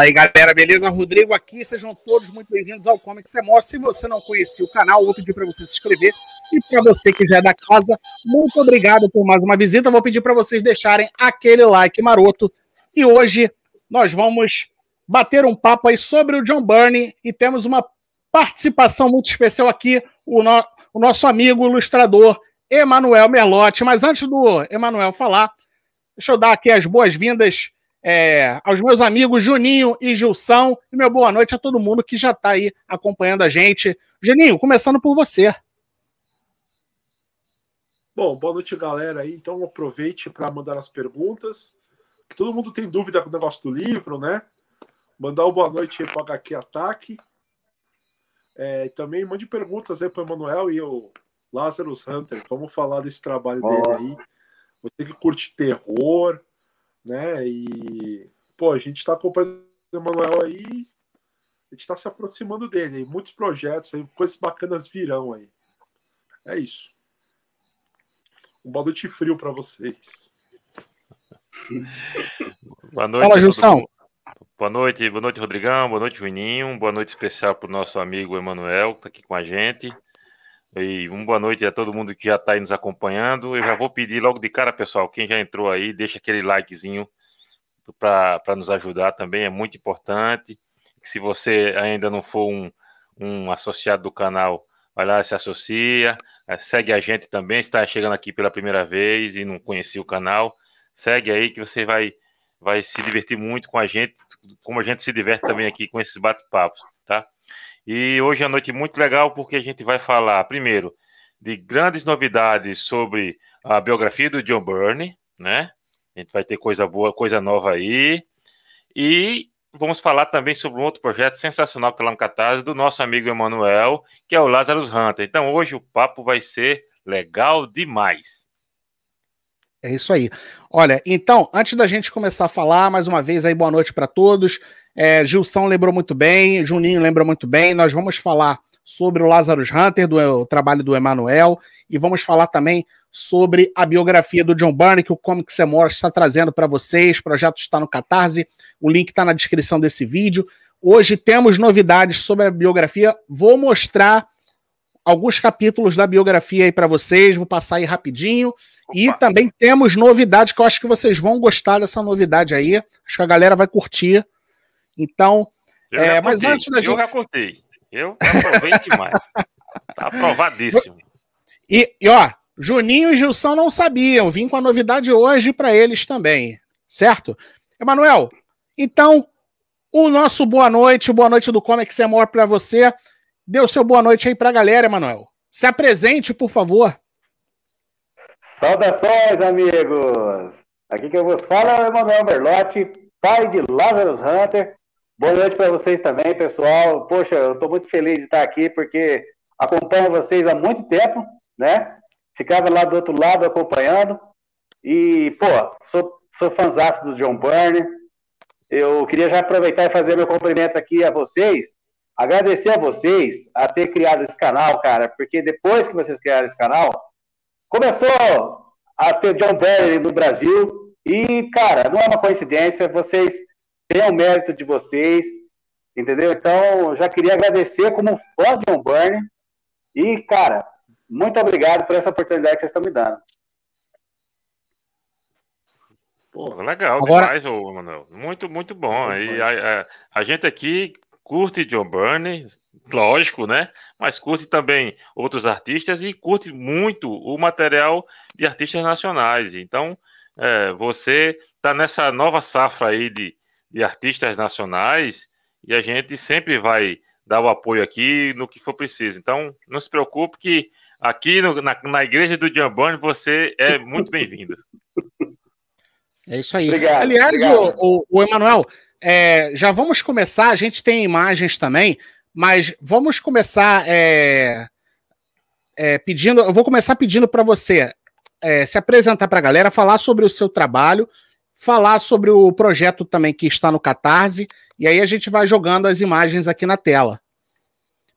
Fala aí, galera, beleza? Rodrigo aqui, sejam todos muito bem-vindos ao Comics Semor. Se você não conhecia o canal, vou pedir para você se inscrever. E para você que já é da casa, muito obrigado por mais uma visita. Vou pedir para vocês deixarem aquele like maroto. E hoje nós vamos bater um papo aí sobre o John Byrne e temos uma participação muito especial aqui, o, no, o nosso amigo ilustrador Emanuel Merlotti. Mas antes do Emanuel falar, deixa eu dar aqui as boas-vindas é, aos meus amigos Juninho e Gilson, e meu boa noite a todo mundo que já está aí acompanhando a gente. Juninho, começando por você. Bom, boa noite, galera. Aí, então aproveite para mandar as perguntas. Todo mundo tem dúvida com o negócio do livro, né? Mandar uma boa noite para o HQ Ataque. É, também mande perguntas aí para o Emanuel e o Lazarus Hunter. Vamos falar desse trabalho dele aí. Você que curte terror, né? E, pô, a gente está acompanhando o Emanuel aí, a gente está se aproximando dele, muitos projetos aí, coisas bacanas virão aí. É isso. Um boa noite frio para vocês. Boa noite. Fala, Gilson. Boa noite, boa noite, Rodrigão, boa noite, Juninho, boa noite especial para o nosso amigo Emanuel, que está aqui com a gente. E uma boa noite a todo mundo que já está aí nos acompanhando. Eu já vou pedir logo de cara, pessoal, quem já entrou aí, deixa aquele likezinho para nos ajudar também, é muito importante. Se você ainda não for um, um associado do canal, vai lá, se associa, é, segue a gente também, está chegando aqui pela primeira vez e não conhecia o canal, segue aí que você vai, vai se divertir muito com a gente, como a gente se diverte também aqui com esses bate-papos? E hoje é uma noite muito legal porque a gente vai falar, primeiro, de grandes novidades sobre a biografia do John Byrne, né? A gente vai ter coisa boa, coisa nova aí. E vamos falar também sobre um outro projeto sensacional que está lá no Catarse, do nosso amigo Emanuel, que é o Lazarus Hunter. Então hoje o papo vai ser legal demais. É isso aí. Olha, então, antes da gente começar a falar, mais uma vez aí, boa noite para todos. É, Gilson lembrou muito bem, Juninho lembrou muito bem. Nós vamos falar sobre o Lazarus Hunter, do o trabalho do Emanuel, e vamos falar também sobre a biografia do John Byrne, que o Comic Semor está trazendo para vocês. O projeto está no Catarse, o link está na descrição desse vídeo. Hoje temos novidades sobre a biografia. Vou mostrar alguns capítulos da biografia aí para vocês, vou passar aí rapidinho. Opa. E também temos novidades que eu acho que vocês vão gostar dessa novidade aí. Acho que a galera vai curtir. Então, é, mas antes da gente. Eu já curtei. Eu aprovei demais. tá aprovadíssimo. E, e ó, Juninho e Gilson não sabiam. Vim com a novidade hoje para eles também. Certo? Emanuel, então, o nosso boa noite, boa noite do Comics é maior para você. Dê o seu boa noite aí para a galera, Emanuel. Se apresente, por favor. Saudações, amigos! Aqui que eu vos falo é o Emanuel Berlotti, pai de Lazarus Hunter, Boa noite para vocês também, pessoal. Poxa, eu estou muito feliz de estar aqui porque acompanho vocês há muito tempo, né? Ficava lá do outro lado acompanhando. E, pô, sou, sou do John Byrne. Eu queria já aproveitar e fazer meu cumprimento aqui a vocês. Agradecer a vocês a ter criado esse canal, cara, porque depois que vocês criaram esse canal, começou a ter John Byrne no Brasil. E, cara, não é uma coincidência, vocês tem o mérito de vocês, entendeu? Então, já queria agradecer como fã de John Byrne e, cara, muito obrigado por essa oportunidade que vocês estão me dando. Pô, legal Agora... demais, ô, Manuel. Muito, muito bom. E a, a, a, gente aqui curte John Byrne, lógico, né? Mas curte também outros artistas e curte muito o material de artistas nacionais. Então, é, você está nessa nova safra aí de, de artistas nacionais e a gente sempre vai dar o apoio aqui no que for preciso. Então, não se preocupe que aqui no, na, na igreja do Jambone você é muito bem-vindo. É isso aí. Obrigado, Aliás, obrigado. O, o, o Emanuel, é, já vamos começar. A gente tem imagens também, mas vamos começar é, é, pedindo. Eu vou começar pedindo para você é, se apresentar para a galera, falar sobre o seu trabalho falar sobre o projeto também que está no Catarse, e aí a gente vai jogando as imagens aqui na tela.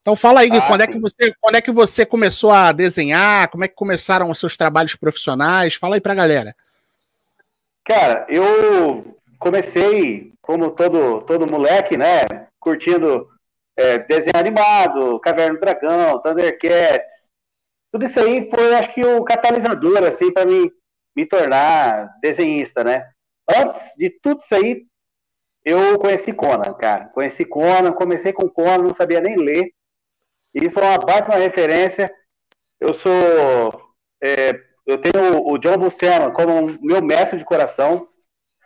Então fala aí, ah, quando, é que você, quando é que você começou a desenhar, como é que começaram os seus trabalhos profissionais? Fala aí pra galera. Cara, eu comecei, como todo, todo moleque, né? Curtindo é, desenho animado, Caverna do Dragão, Thundercats. Tudo isso aí foi, acho que, o catalisador, assim, para mim me tornar desenhista, né? Antes de tudo isso aí, eu conheci Conan, cara. Conheci Conan, comecei com Conan, não sabia nem ler. Isso foi uma baita uma referência. Eu sou. É, eu tenho o John Buscema como meu mestre de coração.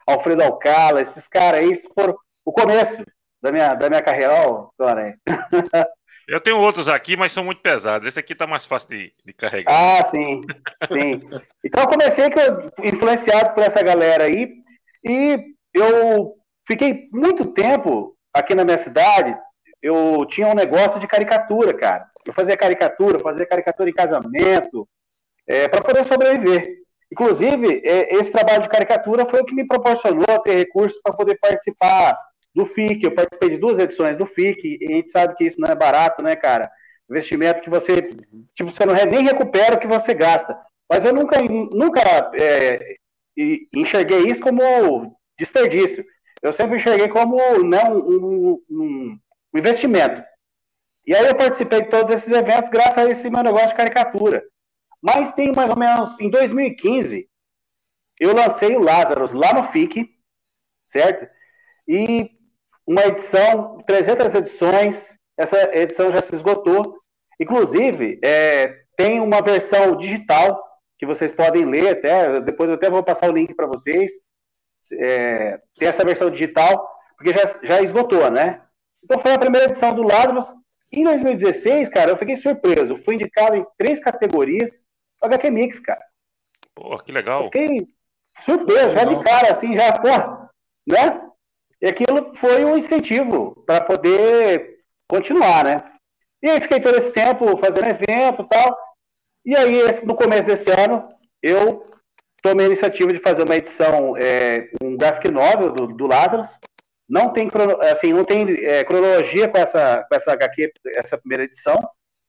Alfredo Alcala, esses caras aí, isso foram o começo da minha, da minha carreira, ó. Eu tenho outros aqui, mas são muito pesados. Esse aqui tá mais fácil de, de carregar. Ah, sim, sim. Então eu comecei influenciado por essa galera aí e eu fiquei muito tempo aqui na minha cidade. Eu tinha um negócio de caricatura, cara. Eu fazia caricatura, fazia caricatura em casamento, é, para poder sobreviver. Inclusive, é, esse trabalho de caricatura foi o que me proporcionou ter recursos para poder participar do FIC. Eu participei de duas edições do FIC, e a gente sabe que isso não é barato, né, cara? Investimento que você, tipo, você não nem recupera o que você gasta. Mas eu nunca, nunca é, enxerguei isso como desperdício. Eu sempre enxerguei como né, um, um, um investimento. E aí eu participei de todos esses eventos graças a esse meu negócio de caricatura. Mas tem mais ou menos, em 2015, eu lancei o Lazarus lá no FIC, certo? E uma edição, 300 edições, essa edição já se esgotou. Inclusive, é, tem uma versão digital que vocês podem ler até, depois eu até vou passar o link para vocês. É, tem essa versão digital, porque já, já esgotou, né? Então foi a primeira edição do Lazarus. Em 2016, cara, eu fiquei surpreso. Fui indicado em três categorias do HQ Mix, cara. Pô, que legal. Eu fiquei surpreso, já de cara, assim, já, pô, né? E aquilo foi um incentivo para poder continuar, né? E aí fiquei todo esse tempo fazendo evento e tal. E aí, no começo desse ano, eu tomei a iniciativa de fazer uma edição, é, um graphic novel do, do Lazarus. Não tem, assim, não tem é, cronologia com essa, com essa HQ, essa primeira edição,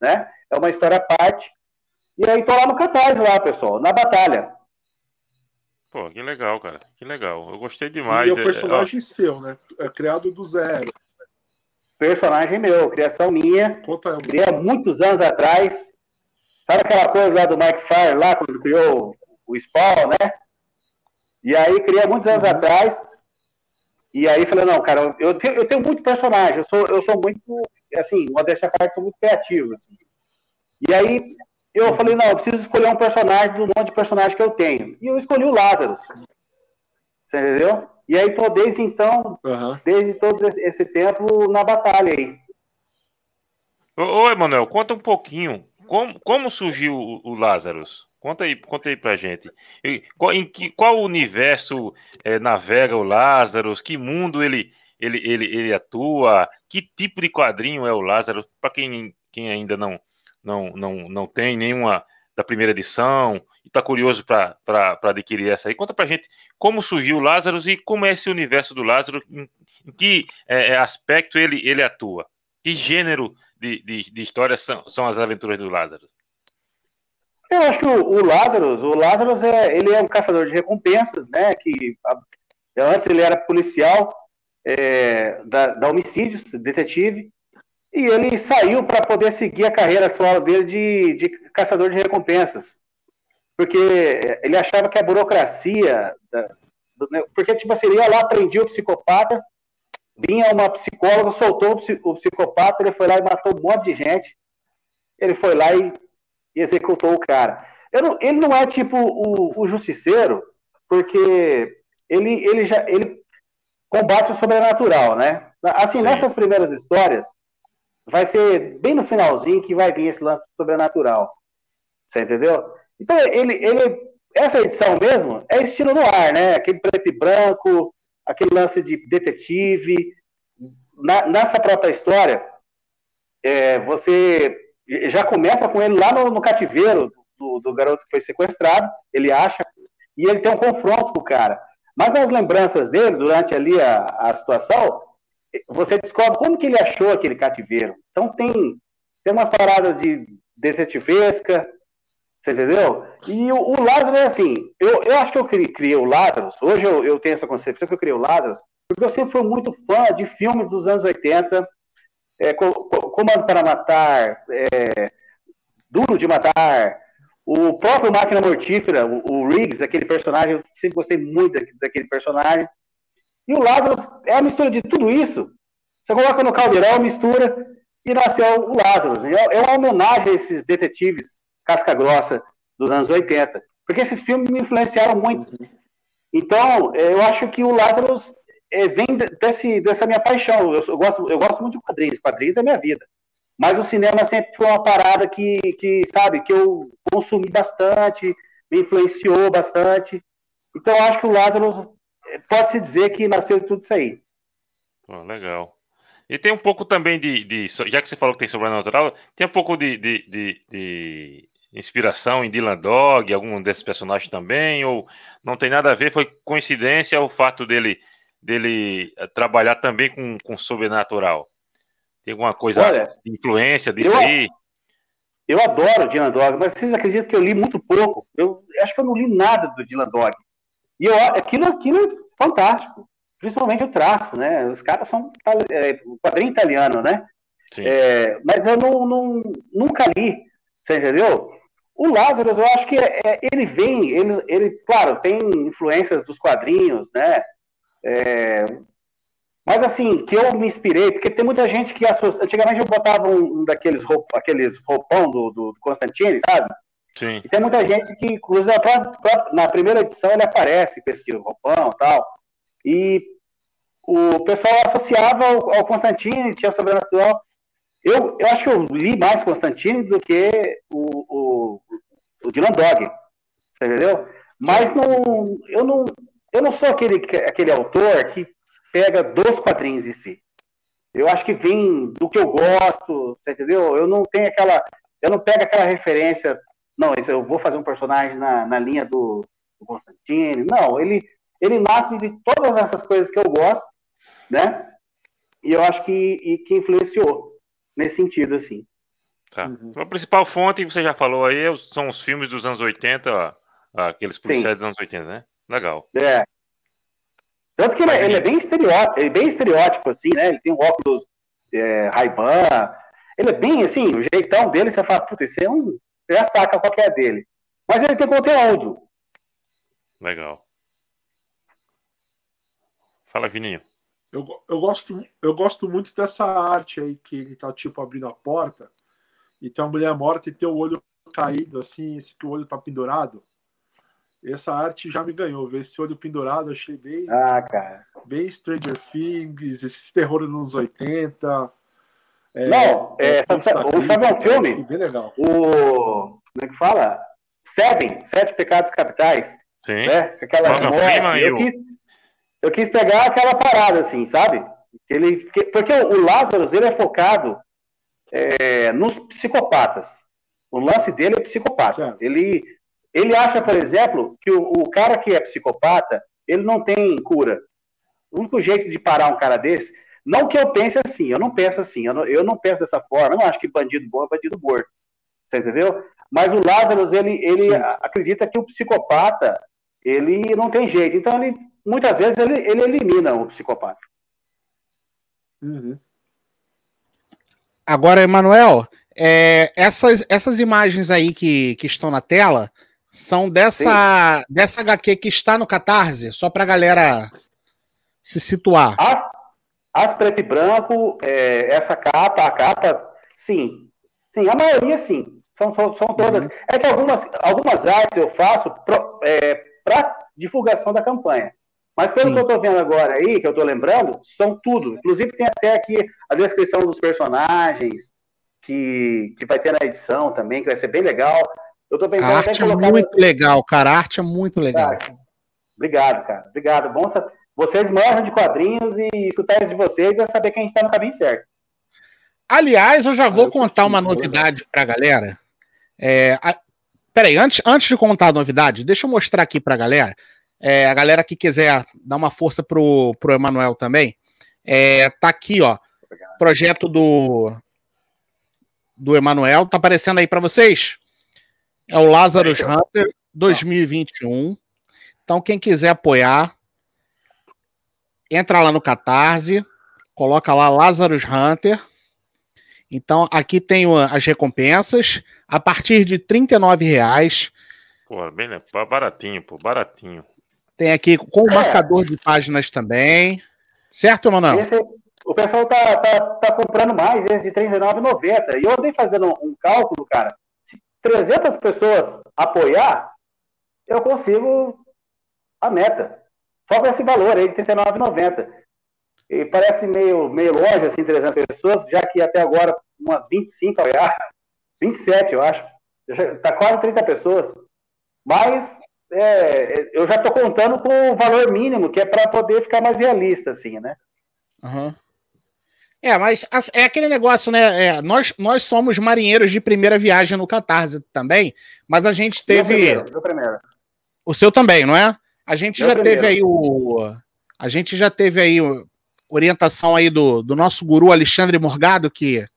né? É uma história à parte. E aí tô lá no Catarse lá, pessoal, na batalha. Pô, que legal, cara. Que legal. Eu gostei demais. E é o personagem é, seu, né? É criado do zero. Personagem meu, criação minha. Conta aí. Criei há muitos anos atrás. Sabe aquela coisa lá do Mike Fire, lá, quando criou o Spawn, né? E aí criei há muitos anos uhum. atrás. E aí falei, não, cara, eu tenho, eu tenho muito personagem, eu sou, eu sou muito, assim, modéstia parte, sou muito criativo, assim. E aí eu falei, não, eu preciso escolher um personagem do monte de personagem que eu tenho. E eu escolhi o Lázaro. Você entendeu? E aí tô desde então, uhum. desde todo esse, esse, tempo na batalha aí. Ô, ô Emanuel, conta um pouquinho. Como, como surgiu o, o Lázaro? Conta aí, conta aí pra gente. Em que, qual universo é, navega o Lázaro? Que mundo ele, ele, ele, ele atua? Que tipo de quadrinho é o Lázaro? Para quem, quem ainda não, não, não, não tem nenhuma da primeira edição e está curioso para adquirir essa aí. Conta para gente como surgiu o Lázaro e como é esse universo do Lázaro, em, em que é, aspecto ele, ele atua. Que gênero de, de, de histórias são, são as aventuras do Lázaro? Eu acho que o, o Lázaro, o Lázaro é, ele é um caçador de recompensas, né? Que antes ele era policial é, da, da homicídios, detetive, e ele saiu para poder seguir a carreira solo dele de, de caçador de recompensas. Porque ele achava que a burocracia. Da, do, né, porque, tipo assim, ele ia lá, prendia o psicopata, vinha uma psicóloga, soltou o, psicopata, ele foi lá e matou um monte de gente. Ele foi lá e, executou o cara. Não, ele não é tipo o, o justiceiro, porque ele, ele já ele combate o sobrenatural, né? Assim, Sim. nessas primeiras histórias, vai ser bem no finalzinho que vai vir esse lance sobrenatural. Você entendeu? Então, ele, ele, essa edição mesmo é estilo no ar, né? Aquele preto e branco, aquele lance de detetive. Na, nessa própria história, é, você já começa com ele lá no, no cativeiro do, do, garoto que foi sequestrado, ele acha, e ele tem um confronto com o cara. Mas as lembranças dele, durante ali a, a situação, você descobre como que ele achou aquele cativeiro. Então tem, tem umas paradas de detetivesca, Você entendeu? E o, o Lázaro é assim, eu, eu acho que eu criei, criei o Lázaro, hoje eu, eu tenho essa concepção que eu criei o Lázaro, porque eu sempre fui muito fã de filmes dos anos 80, é, Comando para Matar, é, Duro de Matar, o próprio Máquina Mortífera, o, o Riggs, aquele personagem, eu sempre gostei muito daquele personagem. E o Lázaro é a mistura de tudo isso. Você coloca no caldeirão, mistura, e nasceu o Lázaro. É, é uma homenagem a esses detetives casca grossa dos anos 80. Porque esses filmes me influenciaram muito. Então, é, eu acho que o Lázaro é, vem desse, dessa minha paixão. Eu, eu, gosto, eu gosto muito de quadrinhos. Quadrinhos é minha vida. Mas o cinema sempre foi uma parada que, que sabe, que eu consumi bastante, me influenciou bastante. Então, eu acho que o Lázaro é, pode-se dizer que nasceu de tudo isso aí. Oh, legal. E tem um pouco também de, de, Já que você falou que tem sobrenatural, tem um pouco de, de, de, de inspiração em Dylan Dog, algum desses personagens também, ou não tem nada a ver, foi coincidência o fato dele, dele eh, trabalhar também com, com sobrenatural? Tem alguma coisa Olha, de influência disso eu, aí? Eu adoro Dylan Dog, mas vocês acreditam que eu li muito pouco? Eu acho que eu não li nada do Dylan Dog. E eu, aquilo, aquilo é fantástico. Principalmente o traço, né? Os caras são é, quadrinho italiano, né? É, mas eu não, não, nunca li, você entendeu? O Lázaro, eu acho que é, é, ele vem, ele, ele, claro, tem influências dos quadrinhos, né? É, mas assim, que eu me inspirei, porque tem muita gente que associa. Antigamente eu botava um, um daqueles roup, aqueles roupão do, do Constantine, sabe? Sim. E tem muita gente que, inclusive, na primeira edição ele aparece com esse roupão e tal. E o pessoal associava ao, ao Constantine, tinha sobrenatural. Eu, eu acho que eu li mais Constantine do que o, o, o Dylan Dog, você entendeu? Mas não, eu, não, eu não sou aquele, aquele autor que pega dos quadrinhos em si. Eu acho que vem do que eu gosto, você entendeu? Eu não tenho aquela. Eu não pego aquela referência. Não, eu vou fazer um personagem na, na linha do, do Constantine. Não, ele, ele nasce de todas essas coisas que eu gosto, né? E eu acho que, e, que influenciou nesse sentido, assim. Tá. Uhum. A principal fonte, você já falou aí, é são os filmes dos anos 80, aqueles policiais dos anos 80, né? Legal. É. Tanto que ele, é, ele é bem estereótipo, ele é bem estereótipo, assim, né? Ele tem um óculos é, Ray-Ban. Ele é bem, assim, o jeitão dele, você fala, puta, esse é um. Você já saca qual é dele. Mas ele tem conteúdo. Legal. Fala, Vininho. Eu, eu, gosto, eu gosto muito dessa arte aí que ele tá tipo abrindo a porta e tem uma mulher morta e tem o olho caído, assim, esse que o olho tá pendurado. Essa arte já me ganhou, ver esse olho pendurado, achei bem. Ah, cara. Bem Stranger Things, esses terror nos anos 80. É, Não, é, sabe, sabe um filme? Bem legal. O. Como é que fala? Seven, Sete Pecados Capitais. Sim. Né? Aquela morte. Eu, quis, eu quis pegar aquela parada, assim, sabe? Ele, porque o Lázaro, ele é focado é, nos psicopatas. O lance dele é psicopata. Ele, ele acha, por exemplo, que o, o, cara que é psicopata, ele não tem cura. O único jeito de parar um cara desse, não que eu pense assim, eu não penso assim, eu não, eu não penso dessa forma, eu não acho que bandido bom é bandido morto. Você entendeu? Mas o Lázaro, ele, ele acredita que o psicopata, ele não tem jeito. Então, ele, muitas vezes, ele, ele elimina o psicopata. Uhum. Agora, Emanuel, é, essas, essas imagens aí que, que estão na tela são dessa, dessa HQ que está no Catarse, só para a galera se situar. As, as preto e branco, é, essa capa, a capa, sim. Sim, a maioria sim. São, são, são todas. Uhum. É que algumas, algumas artes eu faço para é, divulgação da campanha. Mas pelo Sim. que eu estou vendo agora aí, que eu estou lembrando, são tudo. Inclusive tem até aqui a descrição dos personagens, que, que vai ter na edição também, que vai ser bem legal. Eu tô pensando a arte é muito legal, cara. A arte é muito legal. Obrigado, cara. Obrigado. Bom, vocês manjam de quadrinhos e escutar isso de vocês é saber que a gente está no caminho certo. Aliás, eu já vou eu contar uma novidade para a galera. É, a... Peraí, antes, antes de contar a novidade, deixa eu mostrar aqui para a galera. É, a galera que quiser dar uma força pro, pro Emanuel também, é, tá aqui, ó. Projeto do do Emanuel, tá aparecendo aí para vocês? É o Lazarus Hunter 2021. Então, quem quiser apoiar, entra lá no Catarse, coloca lá Lazarus Hunter. Então, aqui tem as recompensas. A partir de R$ reais. Pô, bem, né? baratinho, pô, baratinho. Tem aqui com o marcador de páginas também. Certo, Manuel? Esse, o pessoal tá, tá, tá comprando mais esse de R$39,90. E eu andei fazendo um cálculo, cara. Se 300 pessoas apoiar, eu consigo a meta. Só com esse valor aí de R$39,90. E parece meio, meio longe, assim, 300 pessoas, já que até agora umas 25 apoiaram. 27, eu acho. Tá quase 30 pessoas. Mas é, eu já estou contando com o valor mínimo, que é para poder ficar mais realista, assim, né? Uhum. É, mas é aquele negócio, né? É, nós, nós somos marinheiros de primeira viagem no Catarse também, mas a gente teve. Meu primeiro, meu primeiro. O seu também, não é? A gente meu já primeiro. teve aí o. A gente já teve aí orientação aí do, do nosso guru Alexandre Morgado, que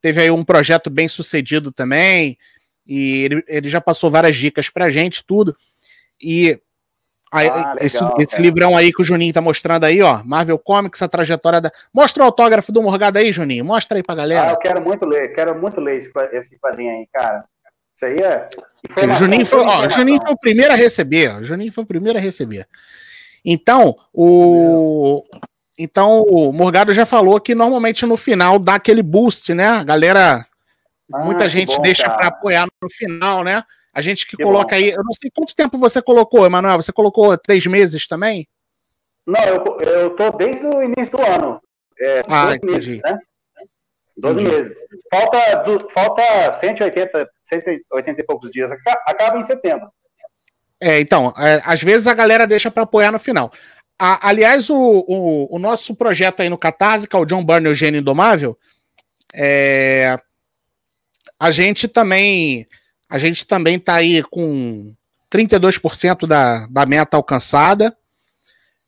teve aí um projeto bem sucedido também, e ele, ele já passou várias dicas pra gente, tudo. E aí, ah, legal, esse, esse livrão aí que o Juninho tá mostrando aí, ó, Marvel Comics, a trajetória da. Mostra o autógrafo do Morgado aí, Juninho. Mostra aí pra galera. Ah, eu quero muito ler, quero muito ler esse, esse quadrinho aí, cara. Isso aí é. O Juninho foi, ó, Juninho foi o primeiro a receber. O Juninho foi o primeiro a receber. Então, o. Então, o Morgado já falou que normalmente no final dá aquele boost, né? A galera. Ah, muita gente bom, deixa para apoiar no final, né? A gente que, que coloca bom. aí. Eu não sei quanto tempo você colocou, Emanuel. Você colocou três meses também? Não, eu, eu tô desde o início do ano. É, ah, entendi. Meses, né? 12 entendi. meses. Falta, do, falta 180, 180 e poucos dias. Acaba em setembro. É, então, é, às vezes a galera deixa para apoiar no final. A, aliás, o, o, o, nosso projeto aí no Catarse, que é o John Byrne, o Gênio Indomável, é, a gente também a gente também está aí com 32% da, da meta alcançada.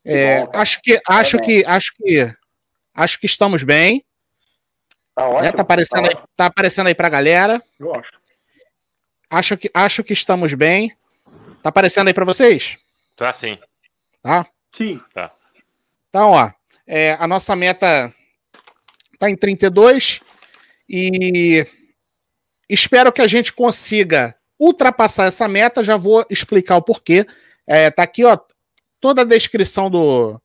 É, bom, acho que acho que acho que acho que estamos bem. Tá ótimo. Né? Tá aparecendo tá aí, tá aparecendo aí pra galera. Eu acho. Acho que acho que estamos bem. Tá aparecendo aí para vocês? Tá sim. Tá? Sim. Tá. Então, ó, é, a nossa meta tá em 32 e Espero que a gente consiga ultrapassar essa meta. Já vou explicar o porquê. É, tá aqui, ó, toda a descrição do,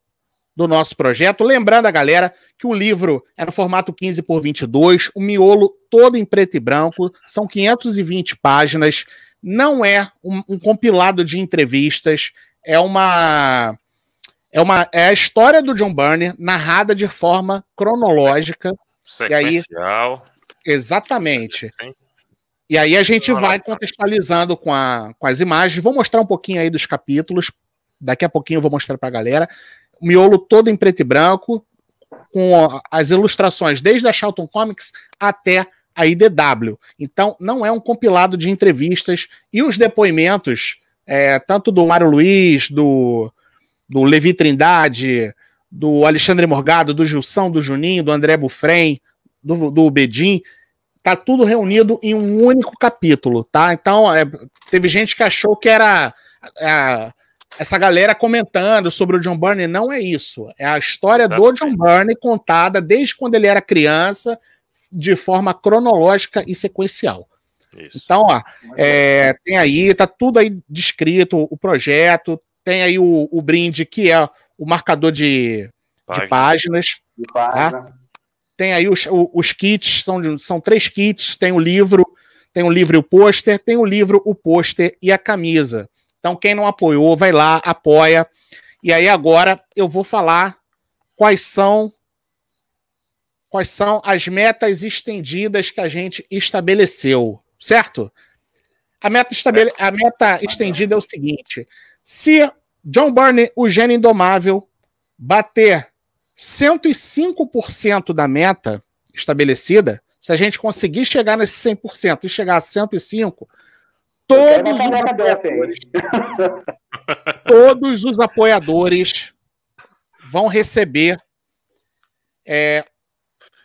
do nosso projeto. Lembrando a galera que o livro é no formato 15 por 22, o miolo todo em preto e branco, são 520 páginas. Não é um, um compilado de entrevistas, é uma é uma é a história do John Byrne narrada de forma cronológica. Sequencial. E aí, exatamente. E aí a gente vai contextualizando com, a, com as imagens. Vou mostrar um pouquinho aí dos capítulos. Daqui a pouquinho eu vou mostrar para a galera. O miolo todo em preto e branco, com as ilustrações desde a Charlton Comics até a IDW. Então, não é um compilado de entrevistas e os depoimentos, é, tanto do Mário Luiz, do, do Levi Trindade, do Alexandre Morgado, do Gilson, do Juninho, do André Bufrem, do, do Bedim, tá tudo reunido em um único capítulo, tá? Então, é, teve gente que achou que era é, essa galera comentando sobre o John Byrne. Não é isso. É a história do John Byrne contada desde quando ele era criança, de forma cronológica e sequencial. Isso. Então, ó, é, tem aí, tá tudo aí descrito, o projeto, tem aí o, o brinde, que é o marcador de, Página. de páginas. De página. Tá? Tem aí os, os kits, são, são três kits, tem o livro, tem o livro e o pôster, tem o livro, o pôster e a camisa. Então, quem não apoiou, vai lá, apoia. E aí, agora eu vou falar quais são quais são as metas estendidas que a gente estabeleceu, certo? A meta, estabele... a meta estendida é o seguinte: se John Byrne, o gênio indomável, bater 105% da meta estabelecida, se a gente conseguir chegar nesse 100% e chegar a 105%, todos os apoiadores, todos os apoiadores vão receber é,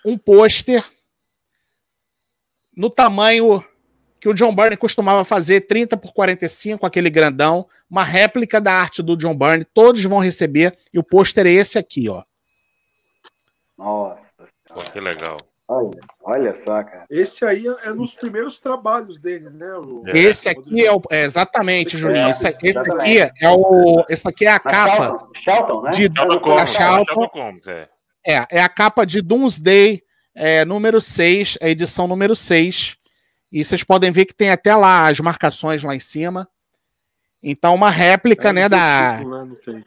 um pôster no tamanho que o John Byrne costumava fazer 30 por 45, aquele grandão, uma réplica da arte do John Byrne, todos vão receber, e o pôster é esse aqui, ó. Nossa. Pô, que legal. Olha, olha só, cara. Esse aí é nos primeiros trabalhos dele, né? O... Esse aqui é o. É, exatamente, Juninho. Esse, esse aqui é o. Esse aqui é a capa. Charlton, né? De, Combs, Combs, é. É, é a capa de Doomsday é, número 6, a edição número 6. E vocês podem ver que tem até lá as marcações lá em cima. Então, uma réplica, É, né, da. título, né?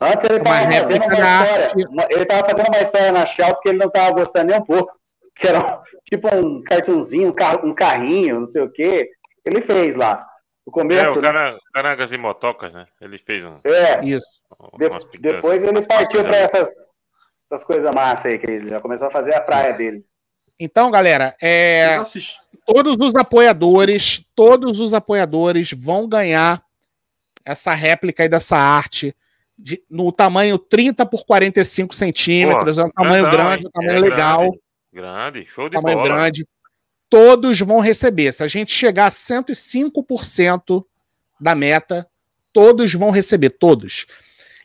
Antes ele estava fazendo uma história. arte. Ele estava fazendo uma história na Charlton que ele não estava gostando nem um pouco. Que era tipo um cartunzinho, um, car- um carrinho, não sei o quê. Ele fez lá. No É, começo. o né? cara, Carangas e Motocas, né? Ele fez um. É, Isso. de- depois ele partiu para essas, essas coisas massas aí, que ele já começou a fazer a praia dele. Então, galera, é, todos os apoiadores, todos os apoiadores vão ganhar essa réplica aí dessa arte de- no tamanho 30 por 45 centímetros. é um tamanho grandão, grande, um tamanho É legal, Grande, grande, show de tamanho bola. grande. Todos vão receber. Se a gente chegar a 105% da meta, todos vão receber, todos.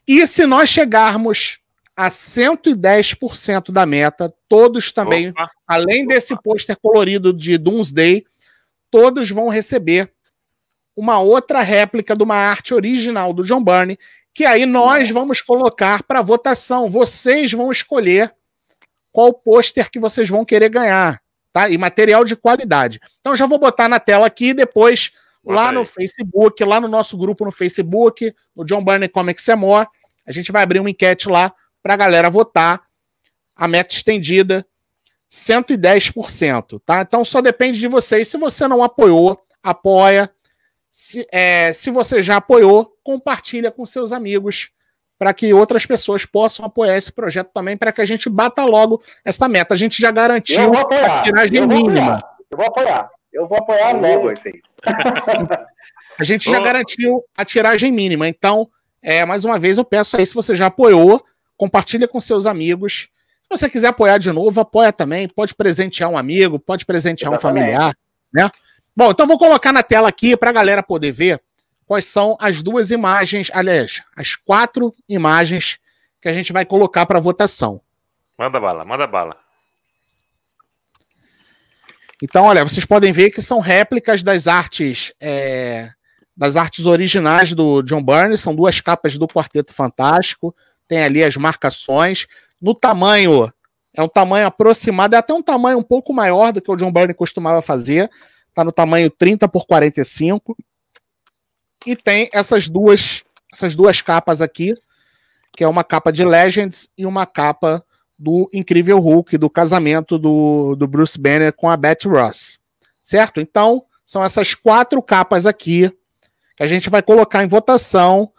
E se nós chegarmos a 110% da meta, todos também Opa, além desse pôster colorido de Doomsday, todos vão receber uma outra réplica de uma arte original do John Byrne, que aí nós vamos colocar para votação. Vocês vão escolher qual pôster que vocês vão querer ganhar, tá? E material de qualidade. Então já vou botar na tela aqui depois Bota lá aí. no Facebook, lá no nosso grupo no Facebook, no John Byrne Comics é More, a gente vai abrir uma enquete lá para a galera votar. A meta estendida 110%, tá? Então só depende de vocês. Se você não apoiou, apoia. Se, é, se você já apoiou, compartilha com seus amigos para que outras pessoas possam apoiar esse projeto também, para que a gente bata logo essa meta. A gente já Eu garantiu vou apoiar. a tiragem eu vou mínima. apoiar. Eu vou apoiar. Eu vou apoiar logo esse aí. A gente já garantiu a tiragem mínima. Então, é, mais uma vez, eu peço aí, se você já apoiou, compartilha com seus amigos. Se você quiser apoiar de novo, apoia também. Pode presentear um amigo, pode presentear um Exatamente. familiar, né? Bom, então vou colocar na tela aqui para a galera poder ver quais são as duas imagens, aliás, as quatro imagens que a gente vai colocar para votação. Manda bala, manda bala. Então, olha, vocês podem ver que são réplicas das artes é, das artes originais do John Byrne, são duas capas do Quarteto Fantástico, tem ali as marcações. No tamanho, é um tamanho aproximado, é até um tamanho um pouco maior do que o John Byrne costumava fazer, tá no tamanho 30 por 45. E tem essas duas, essas duas capas aqui, que é uma capa de Legends e uma capa do Incrível Hulk, do casamento do, do Bruce Banner com a Betty Ross. Certo? Então, são essas quatro capas aqui que a gente vai colocar em votação.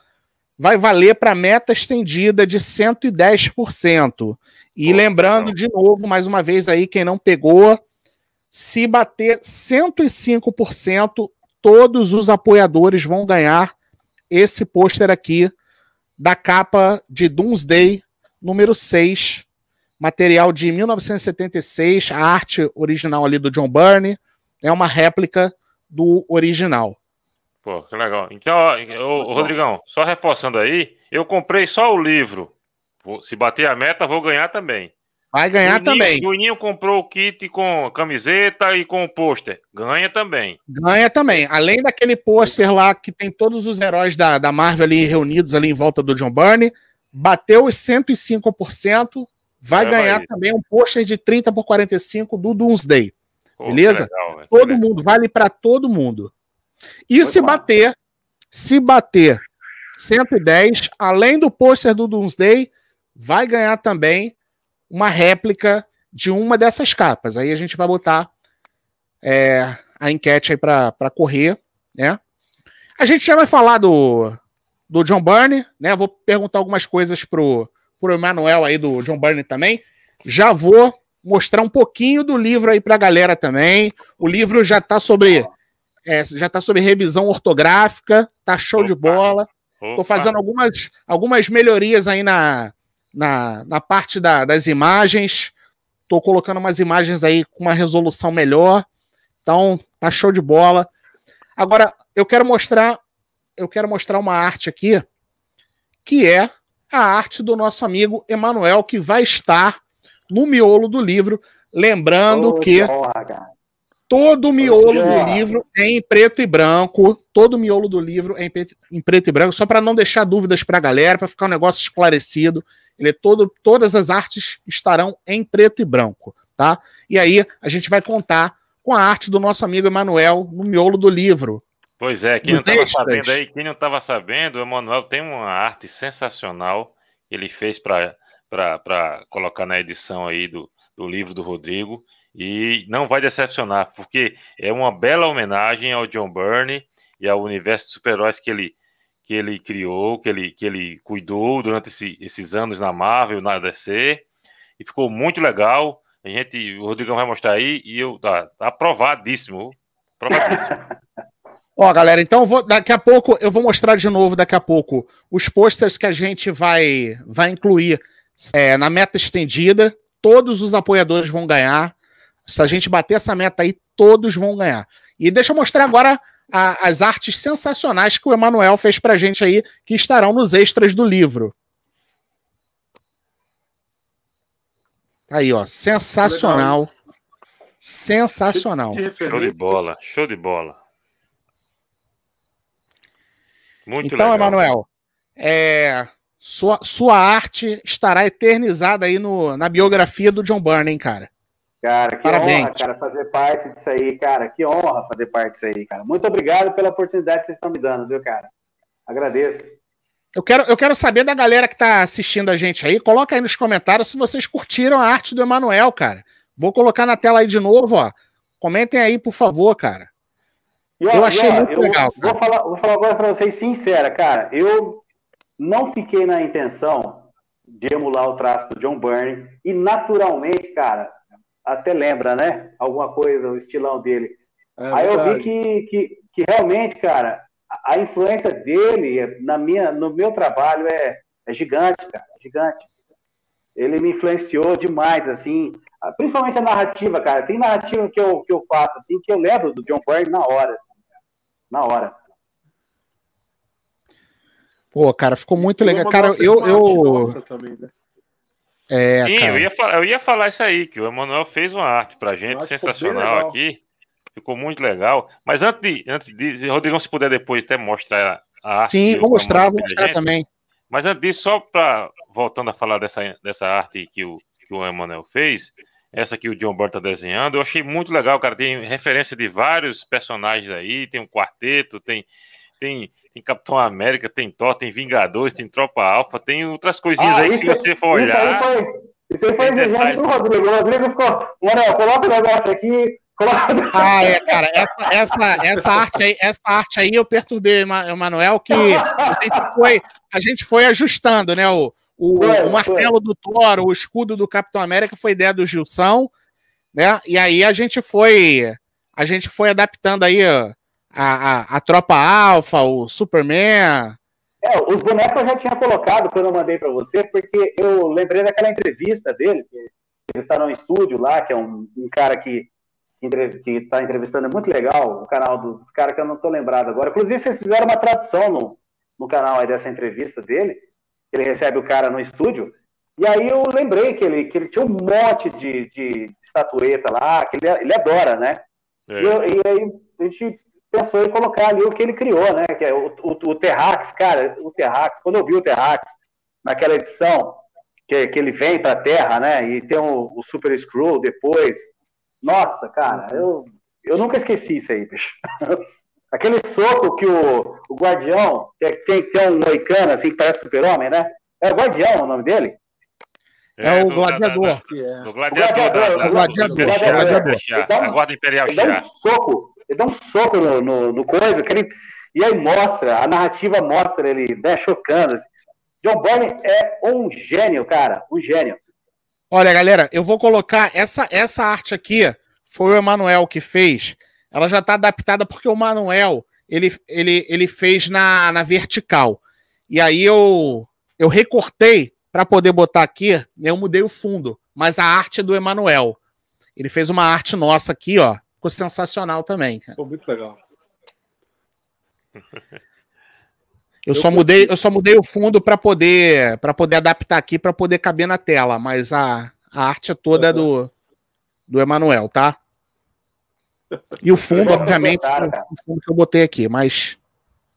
Vai valer para meta estendida de 110%. E lembrando de novo, mais uma vez aí, quem não pegou, se bater 105%, todos os apoiadores vão ganhar esse pôster aqui da capa de Doomsday número 6, material de 1976, a arte original ali do John Byrne, é uma réplica do original. Pô, que legal. Então, ô, ô, Rodrigão, só reforçando aí, eu comprei só o livro. Se bater a meta, vou ganhar também. Vai ganhar Juninho- também. Juninho comprou o kit com camiseta e com o pôster. Ganha também. Ganha também. Além daquele pôster lá que tem todos os heróis da, da Marvel ali reunidos ali em volta do John Byrne, bateu os 105%, vai Leva ganhar aí. também um pôster de 30 por 45 do Doomsday. Pô, Beleza? legal. Todo mundo, vale para todo mundo. E Muito se massa. bater, se bater 110, além do pôster do Doomsday, vai ganhar também uma réplica de uma dessas capas. Aí a gente vai botar é, a enquete aí para correr, né? A gente já vai falar do, do John Byrne, né? Vou perguntar algumas coisas pro, pro Emanuel aí do John Byrne também. Já vou mostrar um pouquinho do livro aí pra galera também. O livro já tá sobre é, já tá sobre revisão ortográfica, tá show de Opa. bola. Tô Opa, fazendo algumas, algumas melhorias aí na, na, na parte da- das imagens. Tô colocando umas imagens aí com uma resolução melhor. Então, Tá show de bola. Agora, eu quero mostrar, eu quero mostrar uma arte aqui, que é a arte do nosso amigo Emanuel, que vai estar no miolo do livro. Lembrando oh, que todo o miolo do livro é em preto e branco. Todo o miolo do livro é em preto e branco, só para não deixar dúvidas para a galera, para ficar um negócio esclarecido. Ele é todo, todas as artes estarão em preto e branco, tá? E aí a gente vai contar com a arte do nosso amigo Emanuel no miolo do livro. Pois é, quem não estava sabendo aí, quem não estava sabendo, o Emanuel tem uma arte sensacional que ele fez para colocar na edição aí do, do livro do Rodrigo e não vai decepcionar, porque é uma bela homenagem ao John Byrne e ao universo de super-heróis que ele, que ele criou, que ele, que ele cuidou durante esse, esses anos na Marvel, na DC, e ficou muito legal. A gente, o Rodrigão vai mostrar aí e eu tá, tá aprovadíssimo, aprovadíssimo. Ó, galera, então vou, daqui a pouco eu vou mostrar de novo daqui a pouco os posters que a gente vai, vai incluir é, na meta estendida. Todos os apoiadores vão ganhar. Se a gente bater essa meta aí, todos vão ganhar. E deixa eu mostrar agora a, as artes sensacionais que o Emanuel fez pra gente aí, que estarão nos extras do livro. Aí, ó, sensacional. Legal. Sensacional. Show de bola, show de bola. Muito então, legal. Emanuel, é, sua, sua arte estará eternizada aí no, na biografia do John Byrne, hein, cara? Cara, que Parabéns. honra, cara, fazer parte disso aí, cara. Que honra fazer parte disso aí, cara. Muito obrigado pela oportunidade que vocês estão me dando, viu, cara? Agradeço. Eu quero, eu quero saber da galera que está assistindo a gente aí. Coloca aí nos comentários se vocês curtiram a arte do Emanuel, cara. Vou colocar na tela aí de novo, ó. Comentem aí, por favor, cara. E, ó, eu achei muito eu legal. Vou falar, vou falar agora para vocês sincera, cara. Eu não fiquei na intenção de emular o traço do John Byrne e naturalmente, cara, até lembra, né? Alguma coisa, o estilão dele. É Aí eu vi que, que, que realmente, cara, a influência dele na minha, no meu trabalho é, é gigante, cara, é gigante. Ele me influenciou demais, assim, principalmente a narrativa, cara. Tem narrativa que eu, que eu faço, assim, que eu lembro do John Byrne na hora, assim, na hora. Pô, cara, ficou muito legal. Cara, eu. eu... Também, né? É, Sim, cara. Eu, ia falar, eu ia falar isso aí, que o Emanuel fez uma arte pra gente sensacional aqui. Ficou muito legal. Mas antes de, antes de. Rodrigão, se puder depois até mostrar a arte. Sim, vou mostrar, vou mostrar também. Mas antes disso, só para voltando a falar dessa, dessa arte que o, que o Emanuel fez, essa que o John Byrne tá desenhando, eu achei muito legal, cara. Tem referência de vários personagens aí, tem um quarteto, tem tem, tem Capitão América, tem Thor, tem Vingadores, tem Tropa Alpha, tem outras coisinhas ah, aí que se você for olhar. Isso aí foi, isso aí foi exigente pro Rodrigo. O Rodrigo ficou, Manoel, coloca o negócio aqui. Coloca... Ah, é, cara, essa, essa, essa, arte aí, essa arte aí eu perturbei o Manuel, que a gente foi, a gente foi ajustando, né? O, o, foi, o martelo foi. do Thor, o escudo do Capitão América foi ideia do Gilson, né? E aí a gente foi, a gente foi adaptando aí, ó, a, a, a Tropa Alpha, o Superman. É, os bonecos eu já tinha colocado quando eu mandei para você, porque eu lembrei daquela entrevista dele, que ele está no estúdio lá, que é um, um cara que que está entrevistando, é muito legal, o canal dos caras que eu não estou lembrado agora. Inclusive, vocês fizeram uma tradução no, no canal aí dessa entrevista dele, ele recebe o cara no estúdio, e aí eu lembrei que ele, que ele tinha um monte de, de estatueta lá, que ele, ele adora, né? É. E, eu, e, aí a gente pensou em colocar ali o que ele criou, né? Que é o, o, o Terrax, cara, o Terrax, quando eu vi o Terrax naquela edição, que, que ele vem para a Terra, né? E tem o, o Super Screw depois. Nossa, cara, eu, eu nunca esqueci isso aí, bicho. Aquele soco que o, o Guardião, que tem, tem um moicano assim, que parece super-homem, né? É o Guardião o nome dele? É, é o gladiador. O gladiador. O gladiador. A guarda imperial Ele dá um soco ele dá um soco no, no, no coisa, que ele, e aí mostra, a narrativa mostra ele né, chocando. Assim. John Byrne é um gênio, cara, um gênio. Olha, galera, eu vou colocar essa, essa arte aqui, foi o Emanuel que fez. Ela já está adaptada porque o Manuel ele, ele, ele fez na, na vertical. E aí eu, eu recortei para poder botar aqui, eu mudei o fundo, mas a arte é do Emanuel. Ele fez uma arte nossa aqui, ó, ficou sensacional também. Ficou muito legal. Eu, eu só mudei, eu só mudei o fundo para poder para poder adaptar aqui para poder caber na tela, mas a, a arte é toda é do do Emanuel, tá? E o fundo, obviamente, o fundo que eu botei aqui, mas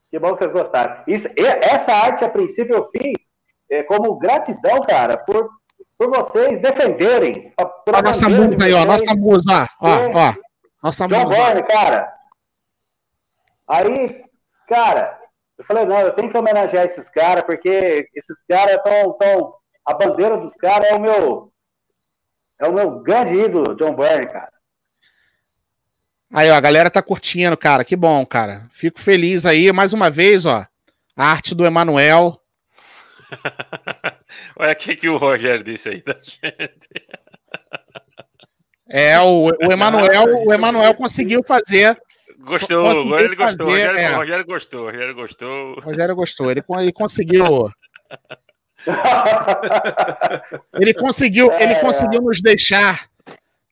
que bom que vocês gostaram. Isso, essa arte, a princípio, eu fiz é, como gratidão, cara, por, por vocês defenderem. Por a nossa musa aí, ó. Nossa musa, ó. ó, ó nossa John musa. Borne, cara. Aí, cara, eu falei, não, eu tenho que homenagear esses caras, porque esses caras estão. Tão, a bandeira dos caras é o meu. É o meu grande ídolo, John Byrne, cara. Aí, ó, a galera tá curtindo, cara. Que bom, cara. Fico feliz aí. Mais uma vez, ó. A arte do Emanuel. Olha o que, que o Rogério disse aí da gente. É, o, o Emanuel, o Emanuel conseguiu fazer. Gostou, conseguiu ele gostou. Fazer, Rogério, é. Rogério gostou, Rogério gostou. Rogério gostou. Ele, ele conseguiu. ele conseguiu, ele conseguiu nos deixar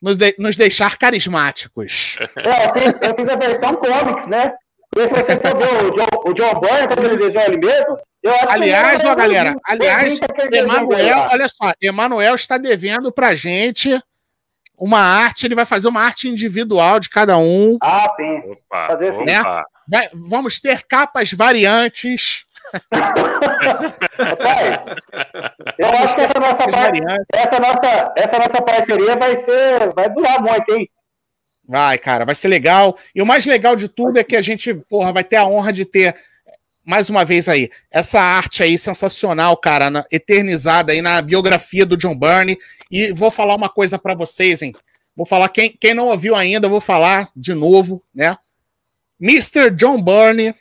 nos, de, nos deixar carismáticos. É, eu fiz, eu fiz a versão comics, né? E se você for ver o John, o John Byrne, quando ele desenhou ele mesmo, eu acho aliás, que ó, galera, aliás, Emanuel, olha só, Emanuel está devendo pra gente uma arte, ele vai fazer uma arte individual de cada um. Ah, sim. Opa, fazer assim. Né? Vai, vamos ter capas variantes. Rapaz, eu acho que essa nossa, essa, nossa, essa nossa parceria vai ser. Vai durar muito, hein? Vai, cara, vai ser legal. E o mais legal de tudo é que a gente, porra, vai ter a honra de ter, mais uma vez aí, essa arte aí sensacional, cara, na, eternizada aí na biografia do John Byrne. E vou falar uma coisa para vocês, hein? Vou falar, quem, quem não ouviu ainda, vou falar de novo, né? Mr. John Byrne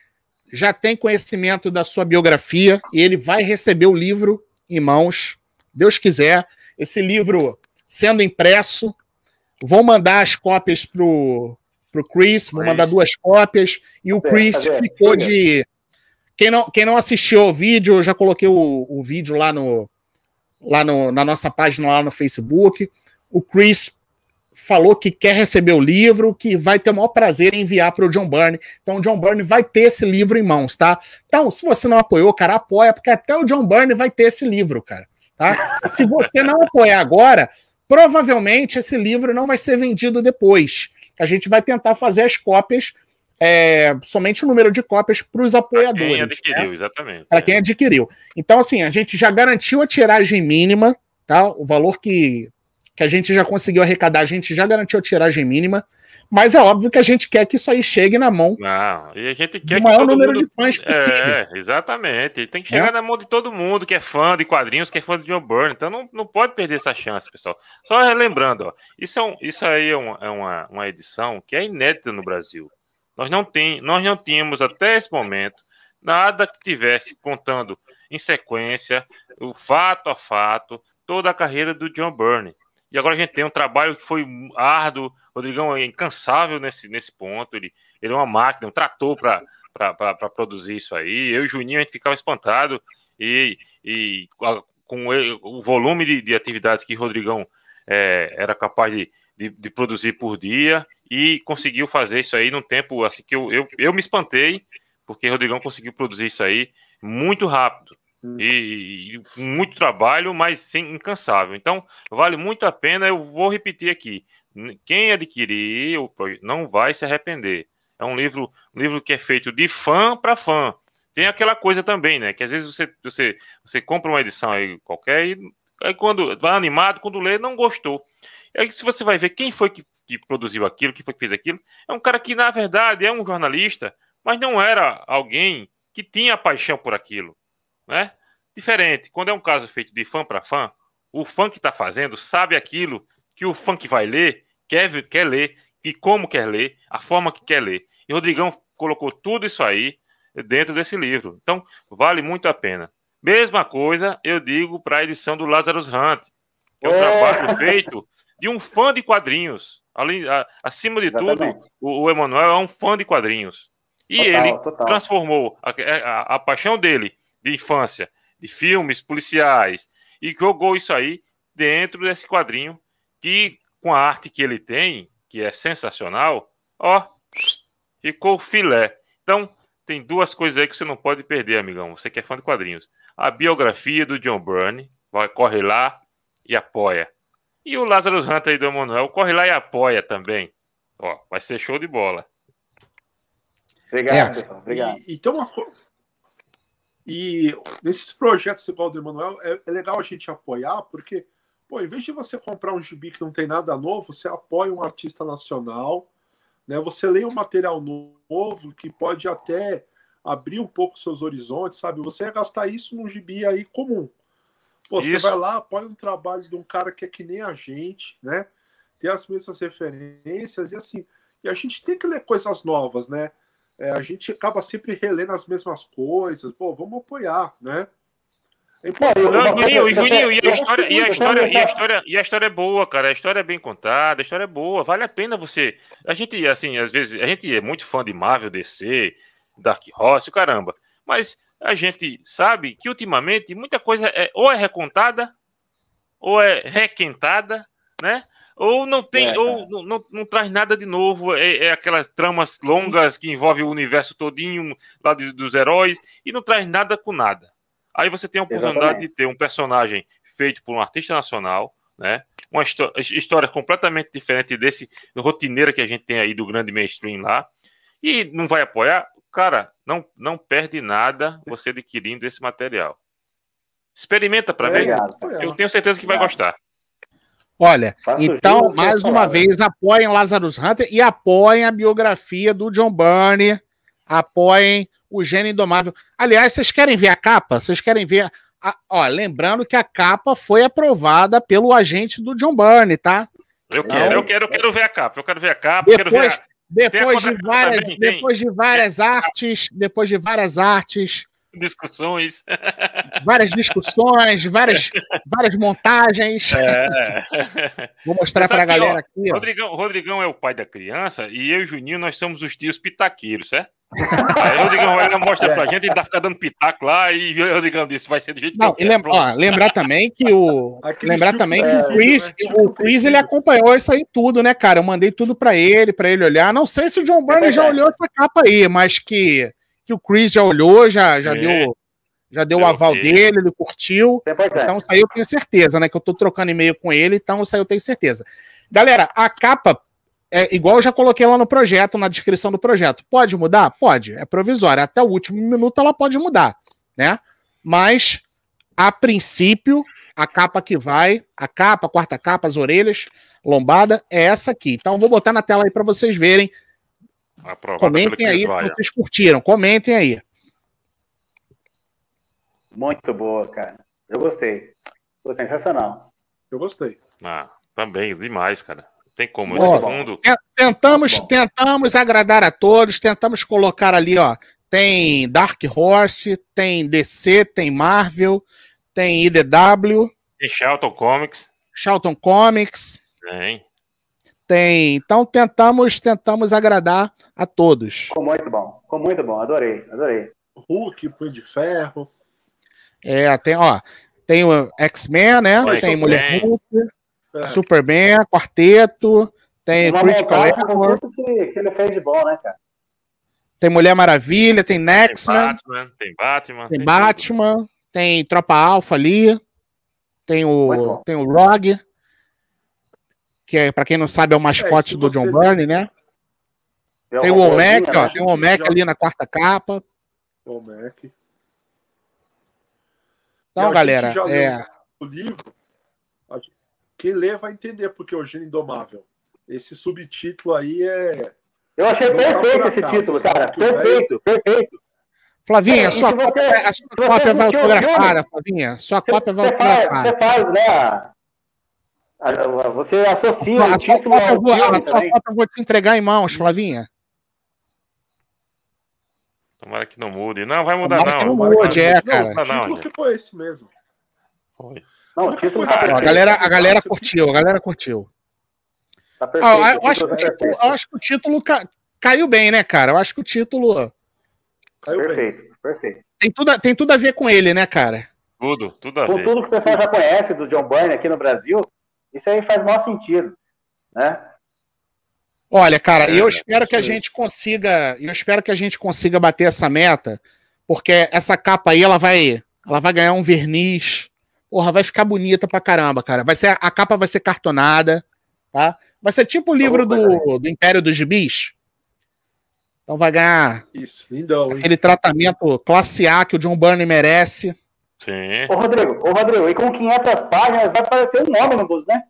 já tem conhecimento da sua biografia e ele vai receber o livro em mãos, Deus quiser. Esse livro sendo impresso, vou mandar as cópias pro pro Chris, vou mandar duas cópias e o Chris ficou de quem não, quem não assistiu ao vídeo, eu já coloquei o, o vídeo lá no lá no, na nossa página lá no Facebook. O Chris falou que quer receber o livro, que vai ter o maior prazer em enviar para o John Byrne. Então, o John Byrne vai ter esse livro em mãos, tá? Então, se você não apoiou, cara, apoia, porque até o John Byrne vai ter esse livro, cara. Tá? Se você não apoiar agora, provavelmente esse livro não vai ser vendido depois. A gente vai tentar fazer as cópias, é, somente o número de cópias para os apoiadores. Para quem adquiriu, né? exatamente. Para quem adquiriu. Então, assim, a gente já garantiu a tiragem mínima, tá? O valor que que a gente já conseguiu arrecadar, a gente já garantiu a tiragem mínima, mas é óbvio que a gente quer que isso aí chegue na mão Não, e a gente quer do maior número mundo... de fãs possível. É, exatamente. Tem que chegar é. na mão de todo mundo que é fã de quadrinhos, que é fã de John Byrne. Então não, não pode perder essa chance, pessoal. Só relembrando, ó, isso, é um, isso aí é, é uma, uma edição que é inédita no Brasil. Nós não, tem, nós não tínhamos até esse momento nada que tivesse contando em sequência, o fato a fato, toda a carreira do John Byrne. E agora a gente tem um trabalho que foi árduo. Rodrigão é incansável nesse, nesse ponto. Ele, ele é uma máquina, um trator para produzir isso aí. Eu e Juninho a gente ficava espantado. E, e com ele, o volume de, de, atividades que Rodrigão é, era capaz de, de, de, produzir por dia e conseguiu fazer isso aí num tempo assim que eu, eu, eu me espantei, porque Rodrigão conseguiu produzir isso aí muito rápido. Hum. E, e, muito trabalho, mas sem incansável. Então, vale muito a pena. Eu vou repetir aqui: quem adquirir não vai se arrepender. É um livro, um livro que é feito de fã para fã. Tem aquela coisa também, né? Que às vezes você, você, você compra uma edição aí qualquer e aí quando vai animado, quando lê, não gostou. E aí, se você vai ver quem foi que, que produziu aquilo, quem foi que fez aquilo, é um cara que, na verdade, é um jornalista, mas não era alguém que tinha paixão por aquilo né? Diferente, quando é um caso feito de fã para fã, o fã que está fazendo sabe aquilo que o fã que vai ler quer, quer ler e como quer ler, a forma que quer ler. E o Rodrigão colocou tudo isso aí dentro desse livro. Então, vale muito a pena. Mesma coisa eu digo para a edição do Lazarus Hunt, que é um é. trabalho feito de um fã de quadrinhos. Além, a, acima de Exatamente. tudo, o, o Emanuel é um fã de quadrinhos. E total, ele total. transformou a, a, a, paixão dele de infância, de filmes policiais, e jogou isso aí dentro desse quadrinho que, com a arte que ele tem, que é sensacional, ó, ficou filé. Então, tem duas coisas aí que você não pode perder, amigão. Você que é fã de quadrinhos. A biografia do John Byrne, vai, corre lá e apoia. E o Lazarus Hunter aí do Emanuel, corre lá e apoia também. Ó, vai ser show de bola. Obrigado, é. pessoal. Obrigado. E, então, uma E nesses projetos igual do Emanuel, é, é legal a gente apoiar, porque, pô, em vez de você comprar um gibi que não tem nada novo, você apoia um artista nacional, né? Você lê um material novo que pode até abrir um pouco seus horizontes, sabe? Você ia gastar isso num gibi aí comum. Pô, você vai lá, apoia um trabalho de um cara que é que nem a gente, né? Tem as mesmas referências e assim. E a gente tem que ler coisas novas, né? É, a gente acaba sempre relendo as mesmas coisas. Pô, vamos apoiar, né? É não, Juninho, Juninho, e a história, e a história, e a história, e a história é boa, cara. A história é bem contada, a história é boa. Vale a pena você. A gente, assim, às vezes, a gente é muito fã de Marvel, DC, Dark Horse, caramba. Mas a gente sabe que ultimamente muita coisa é ou é recontada, ou é requentada, né? Ou não tem, é, ou não, não, não, traz nada de novo. É, é, aquelas tramas longas que envolvem o universo todinho lá de, dos heróis e não traz nada com nada. Aí você tem a oportunidade Exatamente. de ter um personagem feito por um artista nacional, né? Uma história completamente diferente desse rotineiro que a gente tem aí do grande mainstream lá. E não vai apoiar? Cara, não, não perde nada você adquirindo esse material. Experimenta para ver. Eu tenho certeza que vai gostar. Olha, Faço então, mais uma vez, apoiem Lazarus Hunter e apoiem a biografia do John Byrne, apoiem o Gênio Indomável. Aliás, vocês querem ver a capa? Vocês querem ver. A... Ó, lembrando que a capa foi aprovada pelo agente do John Byrne, tá? Eu quero, então, eu quero, eu quero ver a capa. Eu quero ver a capa, depois, quero ver a... Depois de várias, depois de várias artes, depois de várias artes, discussões. Várias discussões, várias, várias montagens. É. Vou mostrar para a galera ó, aqui. Ó. Rodrigão, Rodrigão é o pai da criança e eu e o Juninho nós somos os tios pitaqueiros, certo? Aí o Rodrigão vai mostra é. pra gente, ele tá ficando dando pitaco lá e o Rodrigão disse, vai ser do jeito Não, que eu lembra, ó, lembrar também que o Aquele lembrar também é, que o Chris, é, o Chris ele acompanhou isso aí tudo, né, cara? Eu mandei tudo para ele, para ele olhar. Não sei se o John Byrne já olhou essa capa aí, mas que que o Chris já olhou, já, já é. deu já deu o aval okay. dele, ele curtiu. É então isso aí eu tenho certeza, né? Que eu tô trocando e-mail com ele, então isso aí eu tenho certeza. Galera, a capa é igual eu já coloquei lá no projeto, na descrição do projeto. Pode mudar? Pode. É provisória. Até o último minuto ela pode mudar, né? Mas, a princípio, a capa que vai, a capa, a quarta capa, as orelhas, lombada, é essa aqui. Então, vou botar na tela aí para vocês verem comentem aí se vocês curtiram. Comentem aí. Muito boa, cara. Eu gostei. Foi sensacional. Eu gostei. Ah, também, demais, cara. Tem como. Esse bom. fundo. Tentamos, tentamos agradar a todos, tentamos colocar ali, ó. Tem Dark Horse, tem DC, tem Marvel, tem IDW. Tem Charlton Comics. Charlton Comics. Tem. Tem. Então tentamos, tentamos agradar a todos. Ficou muito bom. Ficou muito bom. Adorei, adorei. Hulk, Punho de Ferro. É, tem, ó, tem o X-Men, né? Oi, tem Mulher Hulk, é. Superman, Quarteto, tem Critical Error. Que, que ele fez de bom, né, cara? Tem Mulher Maravilha, tem Nextman. Tem Batman, tem Batman. Tem, tem Batman, tem Tropa Alpha ali. Tem o, tem o Rogue que é, para quem não sabe, é o mascote é, do John Byrne, né? É tem o Olmec, ó, tem o Olmec ali na quarta capa. Olmec. Então, galera, é... o livro, quem lê vai entender porque o Gênio Indomável. Esse subtítulo aí é. Eu achei perfeito esse título, cara. Perfeito, perfeito. Flavinha, a sua, você, a sua cópia vai autografada, Flavinha. Sua cópia vai autografada. Você faz, né? Você associa a, o título ao filme A sua foto eu vou te entregar em mãos, Flavinha. Tomara que não mude. Não, vai mudar Tomara não. Que não mude, é, cara. Não, o título ficou esse mesmo. Foi. Não, o título tá a galera, a galera curtiu, a galera curtiu. Tá perfeito, ah, eu, acho que o título, eu acho que o título ca... caiu bem, né, cara? Eu acho que o título. Caiu perfeito, bem. perfeito. Tem tudo, tem tudo a ver com ele, né, cara? Tudo, tudo a com ver. Com tudo que o pessoal já conhece do John Byrne aqui no Brasil, isso aí faz maior sentido, né? Olha, cara, é, eu espero que a gente consiga, eu espero que a gente consiga bater essa meta, porque essa capa aí ela vai, ela vai ganhar um verniz. Porra, vai ficar bonita pra caramba, cara. Vai ser a capa vai ser cartonada, tá? Vai ser tipo o livro do, do Império dos Gibis. Então vai ganhar Isso, lindão, aquele tratamento classe A que o John Burney merece. Sim. Ô, Rodrigo, ô, Rodrigo, e com 500 páginas vai parecer um ônibus, né?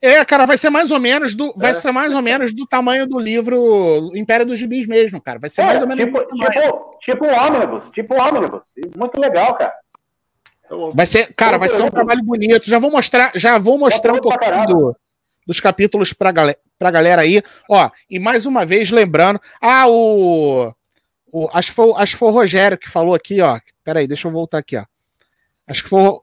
É, cara, vai ser mais ou menos do, vai é. ser mais ou menos do tamanho do livro Império dos Gibis mesmo, cara. Vai ser é, mais ou menos. Tipo, tipo, tipo um ônibus, tipo um ônibus. Muito legal, cara. Vai ser, cara, vai ser um trabalho bonito. Já vou mostrar, já vou mostrar um pouquinho do, dos capítulos pra, galera, pra galera aí. Ó, e mais uma vez lembrando, ah, o, o acho que foi, acho que foi o Rogério que falou aqui, ó. Peraí, deixa eu voltar aqui, ó. Acho que foi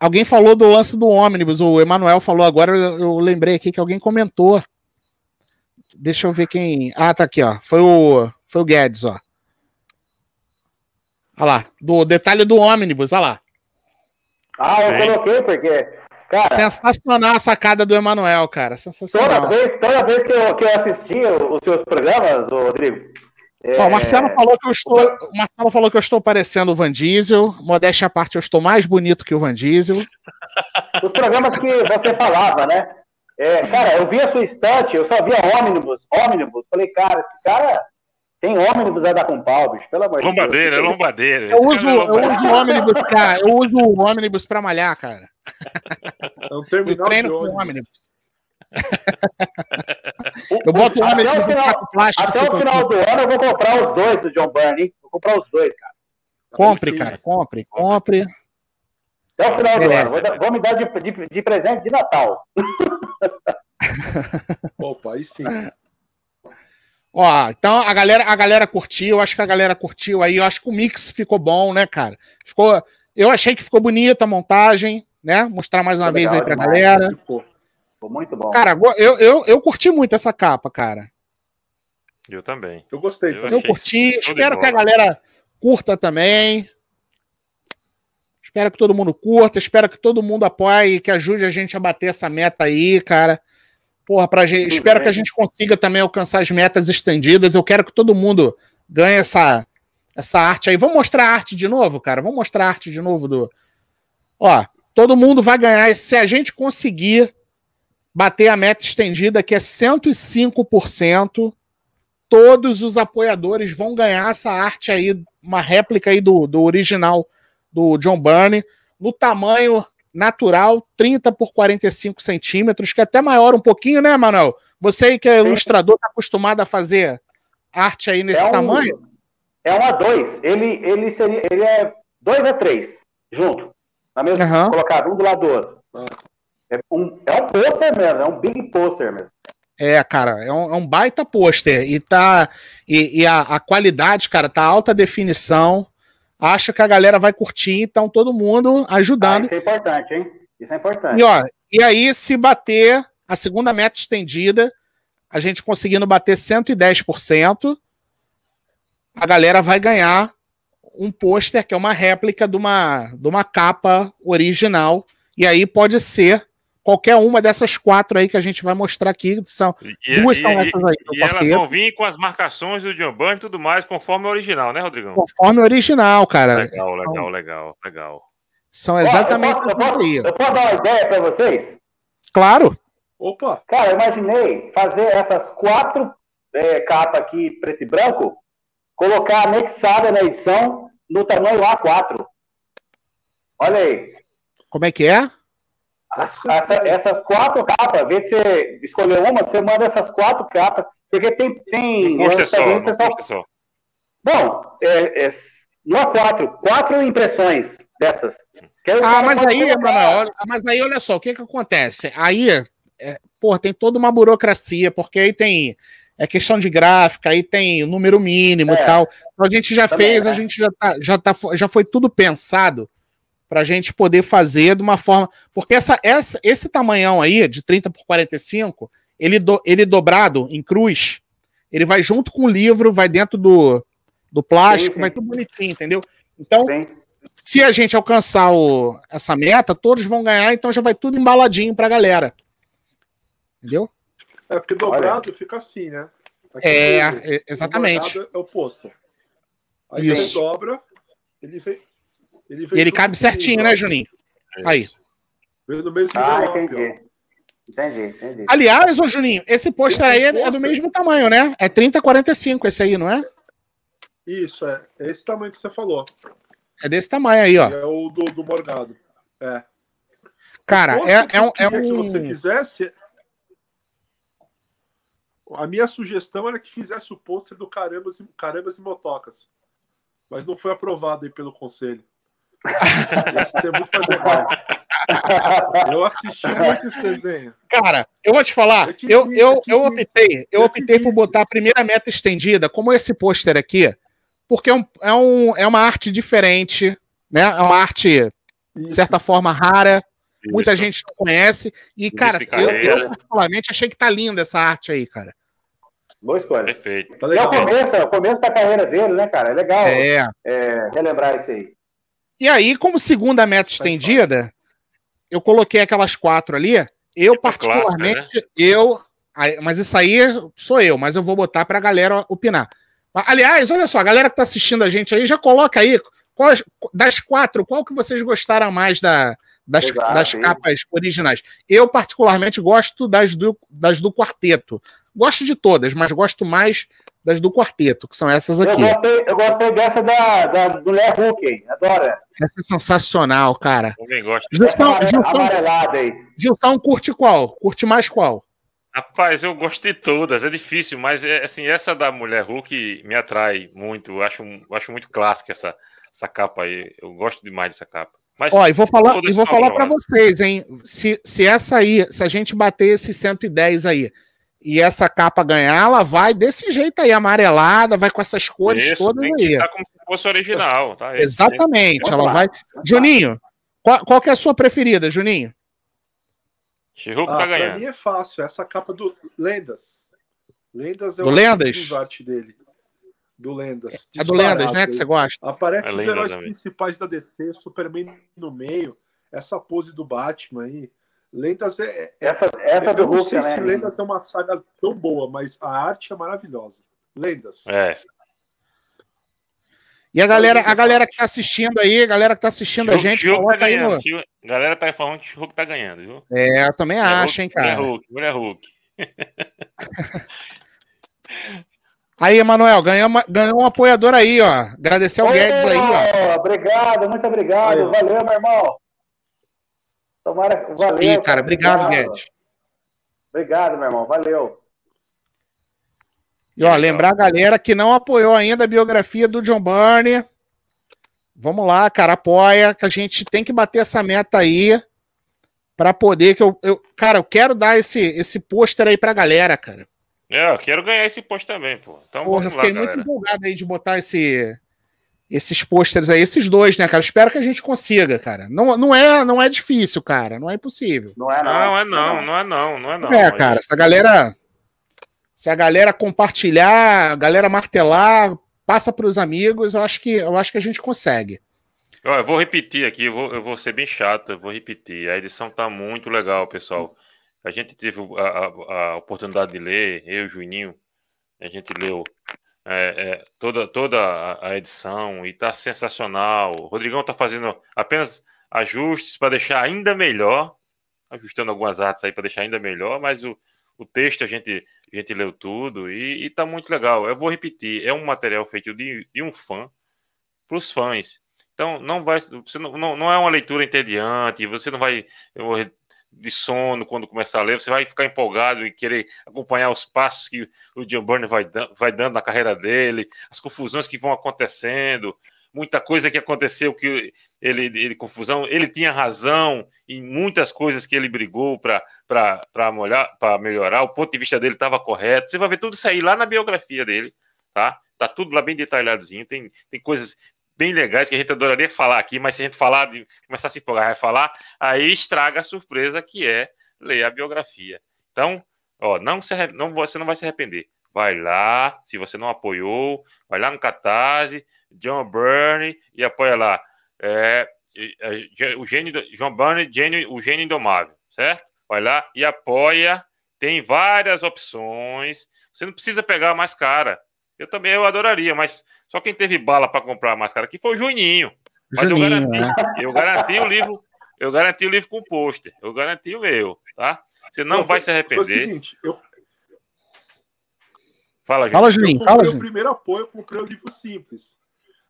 Alguém falou do lance do ônibus, o Emanuel falou agora, eu, lembrei aqui que alguém comentou. Deixa eu ver quem. Ah, tá aqui, ó. Foi o, foi o Guedes, ó. Olha lá, do detalhe do ônibus, olha lá. Ah, eu coloquei porque. Cara, Sensacional a sacada do Emanuel, cara. Sensacional. Toda vez, toda vez que, eu, que eu assisti os seus programas, Rodrigo, é... o Marcelo falou que eu estou. O Marcelo falou que eu estou parecendo o Van Diesel. Modéstia à parte, eu estou mais bonito que o Van Diesel. Os programas que você falava, né? É, cara, eu vi a sua estante, eu só via ônibus, ônibus. Falei, cara, esse cara tem ônibus a dar com pau, bicho, pelo amor de Deus. Lombadeira, é lombadeira. Eu uso, é eu uso o ônibus pra, eu uso o ônibus pra malhar, cara. É um terminal eu treino de ônibus. com ônibus. eu boto o homem até o final, plástico, até o final do ano eu vou comprar os dois do John Burney. Vou comprar os dois, cara. Compre, cara, compre, compre. Até o final do ano. Vou, vou, me dar de, de, de presente de Natal. Opa, aí sim. Ó, então a galera, a galera curtiu, eu acho que a galera curtiu aí, eu acho que o mix ficou bom, né, cara? Ficou, eu achei que ficou bonita a montagem, né? Mostrar mais uma vez aí pra demais, galera. Ficou. Ficou muito bom. Cara, eu, eu, eu curti muito essa capa, cara. Eu também. Eu gostei. Eu, eu curti. Espero que a galera curta também. Espero que todo mundo curta. Espero que todo mundo apoie e que ajude a gente a bater essa meta aí, cara. Porra, pra gente, espero que a gente consiga também alcançar as metas estendidas. Eu quero que todo mundo ganhe essa, essa arte aí. Vamos mostrar a arte de novo, cara? Vamos mostrar a arte de novo do. Ó, todo mundo vai ganhar. Se a gente conseguir bater a meta estendida, que é 105%. Todos os apoiadores vão ganhar essa arte aí, uma réplica aí do, do original do John Burney, no tamanho natural, 30 por 45 centímetros, que é até maior um pouquinho, né, Manuel? Você aí que é ilustrador, está acostumado a fazer arte aí nesse é um, tamanho? É um a dois. Ele, ele, seria, ele é dois a três, junto. Na mesma, uhum. colocado um do lado do outro. É um, é um pôster mesmo, é um big pôster mesmo. É, cara, é um, é um baita pôster. E, tá, e, e a, a, qualidade, cara, tá alta definição. Acho que a galera vai curtir, então todo mundo ajudando. Ah, isso é importante, hein? Isso é importante. E, ó, e aí, se bater a segunda meta estendida, a gente conseguindo bater 110%, a galera vai ganhar um pôster que é uma réplica de uma, de uma capa original. E aí pode ser qualquer uma dessas quatro aí que a gente vai mostrar aqui. São, e, duas e, são essas aí. E elas vão vir com as marcações do John Bunny e tudo mais, conforme o original, né, Rodrigão? Conforme o original, cara. Legal, legal, então, legal, legal. São exatamente eu, posso, eu, posso, eu posso dar uma ideia para vocês? Claro. Opa! Cara, eu imaginei fazer essas quatro é, capas aqui, preto e branco, colocar anexada na edição no tamanho A4. Olha aí. Como é que é? Essa, essas quatro capas, vê se você escolher uma, você manda essas quatro capas, porque tem. tem custa só, pessoal... só. Bom, é, é, não é quatro, quatro impressões dessas. Ah, mas aí, Emanuel, mas aí olha só, o que que acontece? Aí, é, pô, tem toda uma burocracia, porque aí tem é questão de gráfica, aí tem número mínimo é, e tal. Então a gente já também, fez, né? a gente já, tá, já, tá, já foi tudo pensado para a gente poder fazer de uma forma. Porque essa, essa, esse tamanhão aí, de 30 por 45, ele, do, ele dobrado em cruz, ele vai junto com o livro, vai dentro do, do plástico, sim, sim. vai tudo bonitinho, entendeu? Então, sim. se a gente alcançar o, essa meta, todos vão ganhar, então já vai tudo embaladinho para a galera. Entendeu? É, porque dobrado Olha. fica assim, né? Aqui é, é exatamente. é o pôster. Aí Isso. você dobra, ele vem. Ele, vem ele cabe certinho, né, Juninho? Aí. Vem no mesmo ah, entendi. Entendi, entendi. Aliás, ô Juninho, esse pôster aí é, é, do mesmo tamanho, né? É 30 45 esse aí, não é? Isso, é. É esse tamanho que você falou. É desse tamanho aí, ó. É o do, do Morgado. É. Cara, é, é um. É um... que você fizesse. A minha sugestão era que fizesse o pôster do Carambas, Carambas e Motocas. Mas não foi aprovado aí pelo conselho. muito Eu assisti muito esse desenho. Cara, eu vou te falar, eu, eu, eu, eu optei, eu optei por botar a primeira meta estendida, como esse pôster aqui, porque é, um, é, um, é uma arte diferente, né? É uma arte, de certa forma, rara. Isso. Muita gente não conhece. E, cara, eu, eu, particularmente achei que tá linda essa arte aí, cara. Boa escolha. Perfeito. Tá legal. É o começo, é o começo da carreira dele, né, cara? É legal é. É, relembrar isso aí. E aí, como segunda meta estendida, eu coloquei aquelas quatro ali. Eu, tipo particularmente, clássica, né? eu. Mas isso aí sou eu, mas eu vou botar pra galera opinar. Aliás, olha só, a galera que tá assistindo a gente aí, já coloca aí qual, das quatro, qual que vocês gostaram mais da, das, Exato, das capas originais. Eu, particularmente, gosto das do, das do quarteto. Gosto de todas, mas gosto mais das do quarteto, que são essas aqui. Eu gostei, eu gostei dessa da, da mulher Hulk, adoro. Essa é sensacional, cara. Também gosto. Gilson, Gilson, Gilson curte qual? Curte mais qual? Rapaz, eu gosto de todas, é difícil, mas é, assim, essa da mulher Hulk me atrai muito. Eu acho, eu acho muito clássica essa, essa capa aí. Eu gosto demais dessa capa. Mas Ó, e vou falar, e vou falar para vocês, hein? Se, se essa aí, se a gente bater esse 110 aí, e essa capa ganhar, ela vai desse jeito aí, amarelada, vai com essas cores Isso, todas aí. Tá como se fosse original, tá? Exatamente, ela vai. Juninho, qual, qual que é a sua preferida, Juninho? Chihuk ah, tá ganhando. Pra mim é fácil, essa capa do Lendas. Lendas é o Lendas? arte dele do Lendas. É do Lendas, né? Que você gosta. Aparece é os heróis também. principais da DC, Superman no meio, essa pose do Batman aí. Lendas é. é essa essa do Hulk, não sei né? se Lendas é uma saga tão boa, mas a arte é maravilhosa. Lendas. É. E a galera, a galera que tá assistindo aí, a galera que tá assistindo a gente, Hulk coloca tá aí no... A galera tá falando que o Hulk tá ganhando, viu? É, eu também mulher acho, Hulk, hein, cara. Mulher Hulk, mulher Hulk. Aí, Emanuel, ganhou, ganhou um apoiador aí, ó. Agradecer ao Guedes aí, ó. Obrigado, muito obrigado. Valeu meu irmão. Tomara, valeu. Ih, cara, obrigado, obrigado, Guedes. Obrigado, meu irmão. Valeu. E ó, lembrar a galera que não apoiou ainda a biografia do John Burney. Vamos lá, cara, apoia, que a gente tem que bater essa meta aí para poder que eu, eu, cara, eu quero dar esse esse pôster aí pra galera, cara. É, eu quero ganhar esse post também, pô. Então Porra, eu fiquei lá, muito empolgado aí de botar esse, esses posters aí, esses dois, né, cara? Espero que a gente consiga, cara. Não, não, é, não é difícil, cara. Não é impossível. Não é, não. Não é, não. Não é, não. Não é, não. É, cara. Se a galera. Se a galera compartilhar, a galera martelar, passa para os amigos, eu acho que eu acho que a gente consegue. Eu vou repetir aqui, eu vou, eu vou ser bem chato, eu vou repetir. A edição tá muito legal, pessoal. A gente teve a, a, a oportunidade de ler, eu e o Juninho, a gente leu é, é, toda, toda a edição e está sensacional. O Rodrigão está fazendo apenas ajustes para deixar ainda melhor, ajustando algumas artes aí para deixar ainda melhor, mas o, o texto a gente, a gente leu tudo e está muito legal. Eu vou repetir, é um material feito de, de um fã para os fãs. Então não vai, você não, não, não, é uma leitura entediante, você não vai de sono quando começar a ler, você vai ficar empolgado e querer acompanhar os passos que o John Byrne vai, vai dando na carreira dele, as confusões que vão acontecendo, muita coisa que aconteceu que ele, ele confusão, ele tinha razão em muitas coisas que ele brigou para melhorar, o ponto de vista dele estava correto. Você vai ver tudo isso aí lá na biografia dele, tá? Tá tudo lá bem detalhadozinho, tem, tem coisas bem legais que a gente adoraria falar aqui, mas se a gente falar de começar a se empolgar, vai falar, aí estraga a surpresa que é ler a biografia. Então, ó, não, se, não você não vai se arrepender. Vai lá, se você não apoiou, vai lá no Catarse, John Burney e apoia lá. É, o gênio, John Burney, gênio, o gênio indomável, certo? Vai lá e apoia Tem várias opções. Você não precisa pegar mais cara. Eu também eu adoraria, mas só quem teve bala para comprar a mais cara aqui foi o Juninho. Mas Juninho, eu garanti, né? eu garanti o livro, eu garanti o livro com pôster. Eu garanti o meu, tá? Você não, vai se arrepender. Foi o seguinte, eu... Fala, Juninho. Fala, Juninho. Eu fala, Juninho. o primeiro apoio, eu comprei o livro simples.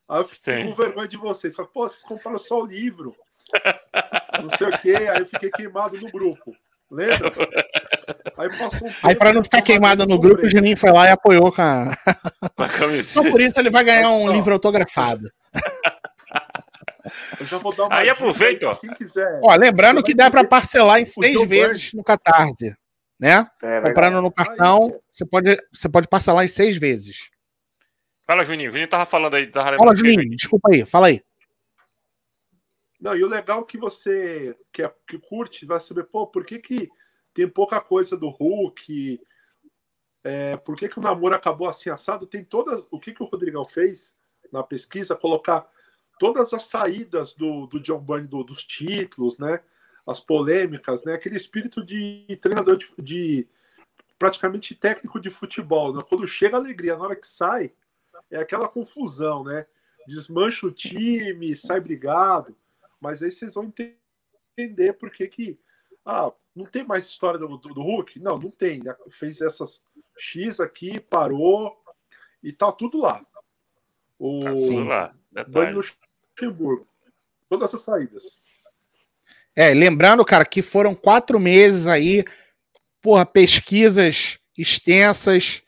Aí eu fiquei Sim. com vergonha de vocês. Falei, pô, vocês compraram só o livro. Não sei o quê. Aí eu fiquei queimado no grupo. Lembra? Aí passou um Aí, pra não ficar queimado no grupo, o Juninho foi lá e apoiou com a. Só por isso ele vai ganhar um livro autografado. Eu já vou dar uma Aí aproveita, ó. Quem quiser. Ó, lembrando que dá para parcelar em seis vezes no Catarse, né? É, Comprando no cartão, você pode, você pode parcelar em seis vezes. Fala, Juninho. O Juninho tava falando aí. Tava fala, Juninho. Juninho. Desculpa aí. Fala aí. Não, e o legal é que você que, é, que curte vai saber, pô, por que, que tem pouca coisa do Hulk? É, por que, que o namoro acabou assim assado? Tem toda. O que, que o Rodrigão fez na pesquisa? Colocar todas as saídas do, do John Byrne do, dos títulos, né? As polêmicas, né? Aquele espírito de treinador de, de praticamente técnico de futebol. Né? Quando chega a alegria, na hora que sai, é aquela confusão, né? Desmancha o time, sai brigado. Mas aí vocês vão entender por que que. Ah, não tem mais história do, do, do Hulk? Não, não tem. Né? Fez essas X aqui, parou e tá tudo lá. O tá tudo lá. Luxemburgo. Todas essas saídas. É, lembrando, cara, que foram quatro meses aí, porra, pesquisas extensas,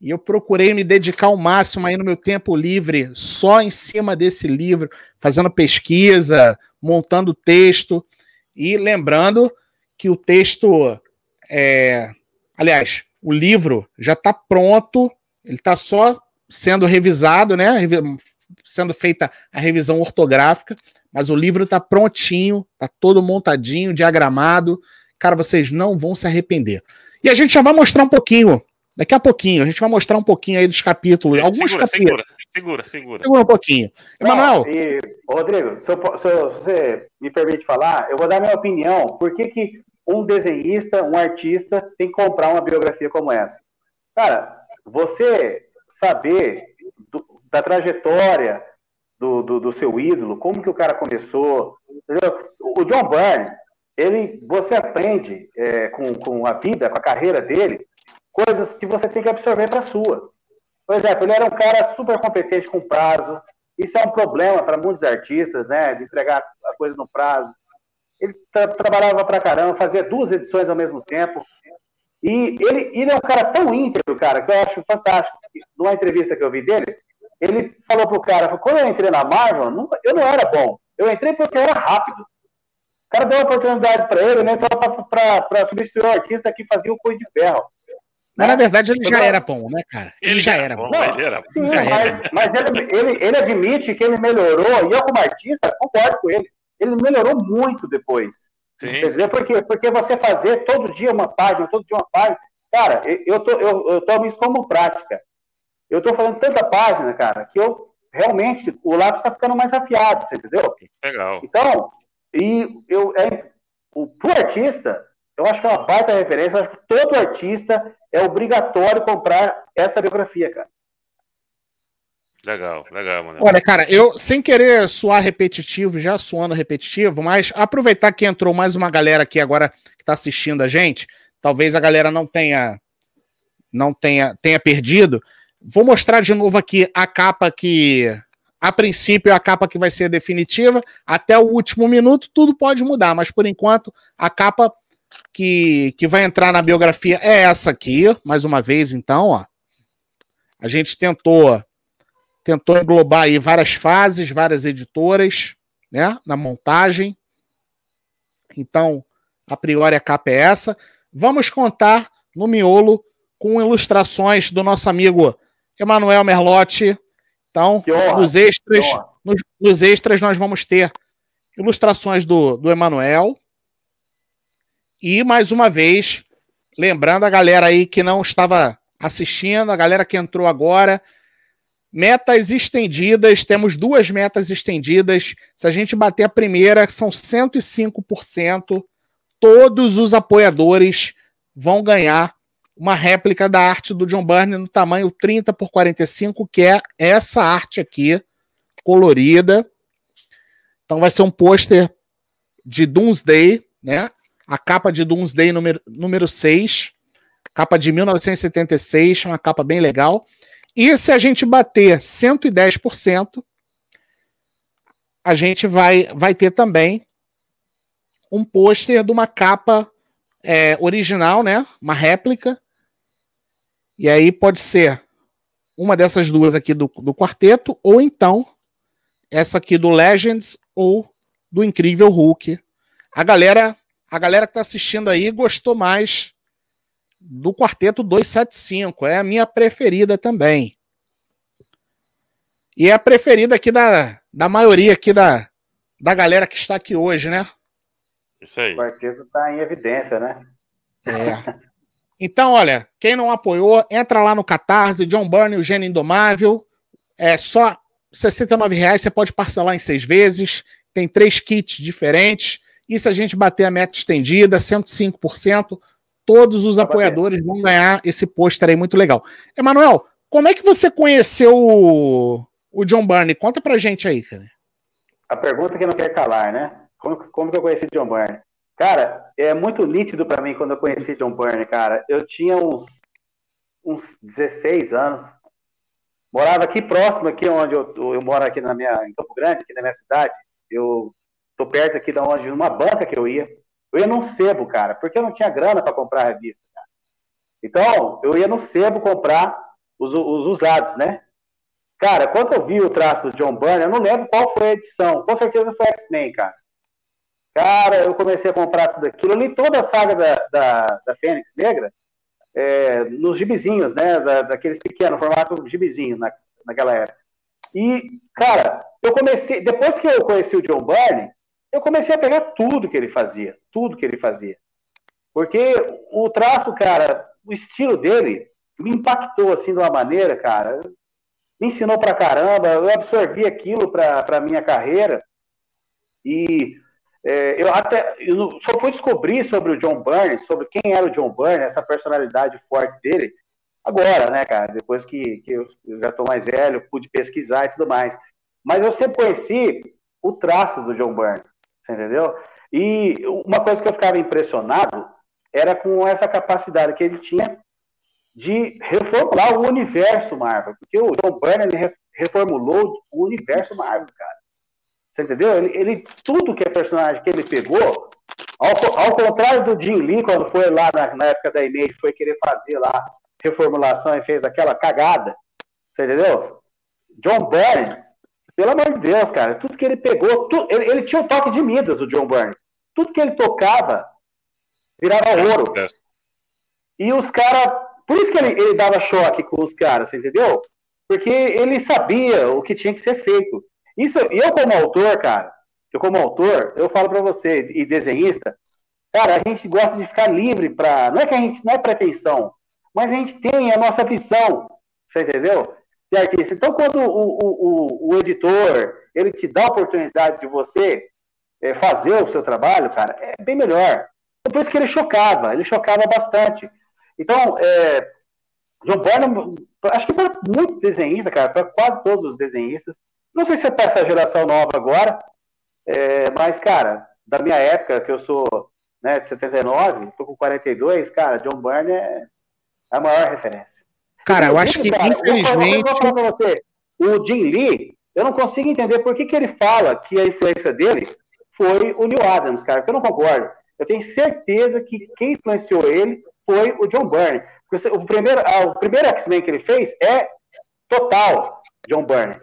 e eu procurei me dedicar ao máximo aí no meu tempo livre, só em cima desse livro, fazendo pesquisa, montando texto e lembrando que o texto é, aliás, o livro já está pronto, ele está só sendo revisado, né? Sendo feita a revisão ortográfica, mas o livro está prontinho, está todo montadinho, diagramado. Cara, vocês não vão se arrepender. E a gente já vai mostrar um pouquinho Daqui a pouquinho, a gente vai mostrar um pouquinho aí dos capítulos. alguns segura, capítulos. Segura, segura, segura. Segura um pouquinho. Emanuel. Rodrigo, se, eu, se, você me permite falar, eu vou dar minha opinião. Por que, que um desenhista, um artista, tem que comprar uma biografia como essa? Cara, você saber do, da trajetória do, do, do, seu ídolo, como que o cara começou. Entendeu? O John Byrne, ele, você aprende é, com, com a vida, com a carreira dele, coisas que você tem que absorver para a sua. Por exemplo, ele era um cara super competente com prazo. Isso é um problema para muitos artistas, né? De entregar a coisa no prazo. Ele tra trabalhava para caramba, fazia duas edições ao mesmo tempo. E ele, ele é um cara tão íntegro, cara, que eu acho fantástico. Numa entrevista que eu vi dele, ele falou pro cara, quando eu entrei na Marvel, não, eu não era bom. Eu entrei porque eu era rápido. O cara deu uma oportunidade para ele, ele entrou para substituir o artista que fazia o Coisa de Ferro. Mas na verdade ele já era bom, né, cara? Ele, ele já era bom. Não, ele era bom. Sim, mas, mas ele, ele, ele, admite que ele melhorou, e eu, como artista, concordo com ele. Ele melhorou muito depois. Sim. Entendeu? Porque, porque você fazer todo dia uma página, todo dia uma página. Cara, eu, tô, eu, eu tomo isso como prática. Eu tô fazendo tanta página, cara, que eu realmente o lápis está ficando mais afiado, você entendeu? Legal. Então, e eu, é, o, pro artista, eu acho que é uma baita referência. Eu acho que todo artista é obrigatório comprar essa biografia, cara. Legal, legal, mano. Olha, cara, eu, sem querer soar repetitivo, já suando repetitivo, mas aproveitar que entrou mais uma galera aqui agora que tá assistindo a gente, talvez a galera não tenha não tenha, tenha perdido. Vou mostrar de novo aqui a capa que a princípio é a capa que vai ser definitiva, até o último minuto tudo pode mudar, mas por enquanto a capa que, que vai entrar na biografia é essa aqui, mais uma vez, então, ó. A gente tentou tentou englobar aí várias fases, várias editoras, né, na montagem. Então, a priori a capa é essa. Vamos contar no miolo com ilustrações do nosso amigo Emanuel Merlotti. Então, nos extras, nos, nos, extras nós vamos ter ilustrações do, do Emanuel, e mais uma vez, lembrando a galera aí que não estava assistindo, a galera que entrou agora, metas estendidas, temos duas metas estendidas. Se a gente bater a primeira, são 105%. Todos os apoiadores vão ganhar uma réplica da arte do John Byrne no tamanho 30 por 45, que é essa arte aqui, colorida. Então vai ser um pôster de Doomsday, né? A capa de Doomsday número, número 6, capa de 1976, uma capa bem legal. E se a gente bater 110%, a gente vai, vai ter também um pôster de uma capa é, original, né? Uma réplica. E aí pode ser uma dessas duas aqui do, do quarteto, ou então essa aqui do Legends ou do Incrível Hulk. A galera, a galera que tá assistindo aí gostou mais do quarteto 275, é a minha preferida também. E é a preferida aqui da, da maioria aqui da, da galera que está aqui hoje, né? Isso aí. O quarteto está em evidência, né? É. Então, olha, quem não apoiou, entra lá no Catarse, John Byrne, o Gênio Indomável. É só R$ 69,00, você pode parcelar em seis vezes. Tem três kits diferentes. E se a gente bater a meta estendida, 105%, todos os apoiadores vão ganhar esse pôster aí muito legal. Emanuel, como é que você conheceu o, o John Byrne? Conta pra gente aí, cara. A pergunta que não quer calar, né? Como, como que eu conheci John Byrne? Cara, é muito nítido para mim quando eu conheci John Byrne, cara. Eu tinha uns, uns 16 anos. Morava aqui próximo, aqui onde eu, eu moro aqui na minha, em Campo Grande, aqui na minha cidade. Eu tô perto aqui da onde, numa banca que eu ia. Eu ia num sebo, cara, porque eu não tinha grana para comprar a revista, cara. Então, eu ia no sebo comprar os, os usados, né? Cara, quando eu vi o traço do John Byrne, eu não lembro qual foi a edição. Com certeza foi X-Men, cara. Cara, eu comecei a comprar tudo aquilo. Eu li toda a saga da, da, da Fênix Negra é, nos gibizinhos, né? Da, daqueles pequenos, formato gibizinho na, naquela época. E, cara, eu comecei. Depois que eu conheci o John Byrne, eu comecei a pegar tudo que ele fazia. Tudo que ele fazia. Porque o traço, cara, o estilo dele me impactou assim de uma maneira, cara. Me ensinou pra caramba. Eu absorvi aquilo pra, pra minha carreira. E é, eu até eu só fui descobrir sobre o John Byrne, sobre quem era o John Byrne, essa personalidade forte dele, agora, né, cara? Depois que, que eu, eu já estou mais velho, pude pesquisar e tudo mais. Mas eu sempre conheci o traço do John Byrne, entendeu? E uma coisa que eu ficava impressionado era com essa capacidade que ele tinha de reformular o universo Marvel, porque o John Byrne reformulou o universo Marvel, cara. Você entendeu? Ele, ele, tudo que é personagem que ele pegou, ao, ao contrário do Jim Lee, quando foi lá na, na, época da Image, foi querer fazer lá reformulação e fez aquela cagada. Você entendeu? John Byrne, pelo amor de Deus, cara, tudo que ele pegou, tu, ele, ele, tinha o um toque de Midas, o John Byrne. Tudo que ele tocava virava ouro. E os caras. Por isso que ele, ele dava choque com os caras, entendeu? Porque ele sabia o que tinha que ser feito. Isso, eu como autor, cara, eu como autor, eu falo para você, e desenhista, cara, a gente gosta de ficar livre para, não é que a gente, não é pretensão, mas a gente tem a nossa visão, você entendeu? De artista. Então, quando o, o, o, o editor, ele te dá a oportunidade de você é, fazer o seu trabalho, cara, é bem melhor. Por isso que ele chocava, ele chocava bastante. Então, é, John Byrne, acho que para muitos desenhistas, cara, para quase todos os desenhistas, não sei se é para essa geração nova agora, é, mas, cara, da minha época, que eu sou né, de 79, tô com 42, cara, John Byrne é a maior referência. Cara, eu acho que, cara, infelizmente... Eu vou, você, o Jim Lee, eu não consigo entender por que, que ele fala que a influência dele foi o Neil Adams, cara, porque eu não concordo. Eu tenho certeza que quem influenciou ele foi o John Byrne. O primeiro, ah, o primeiro X-Men que ele fez é total John Byrne.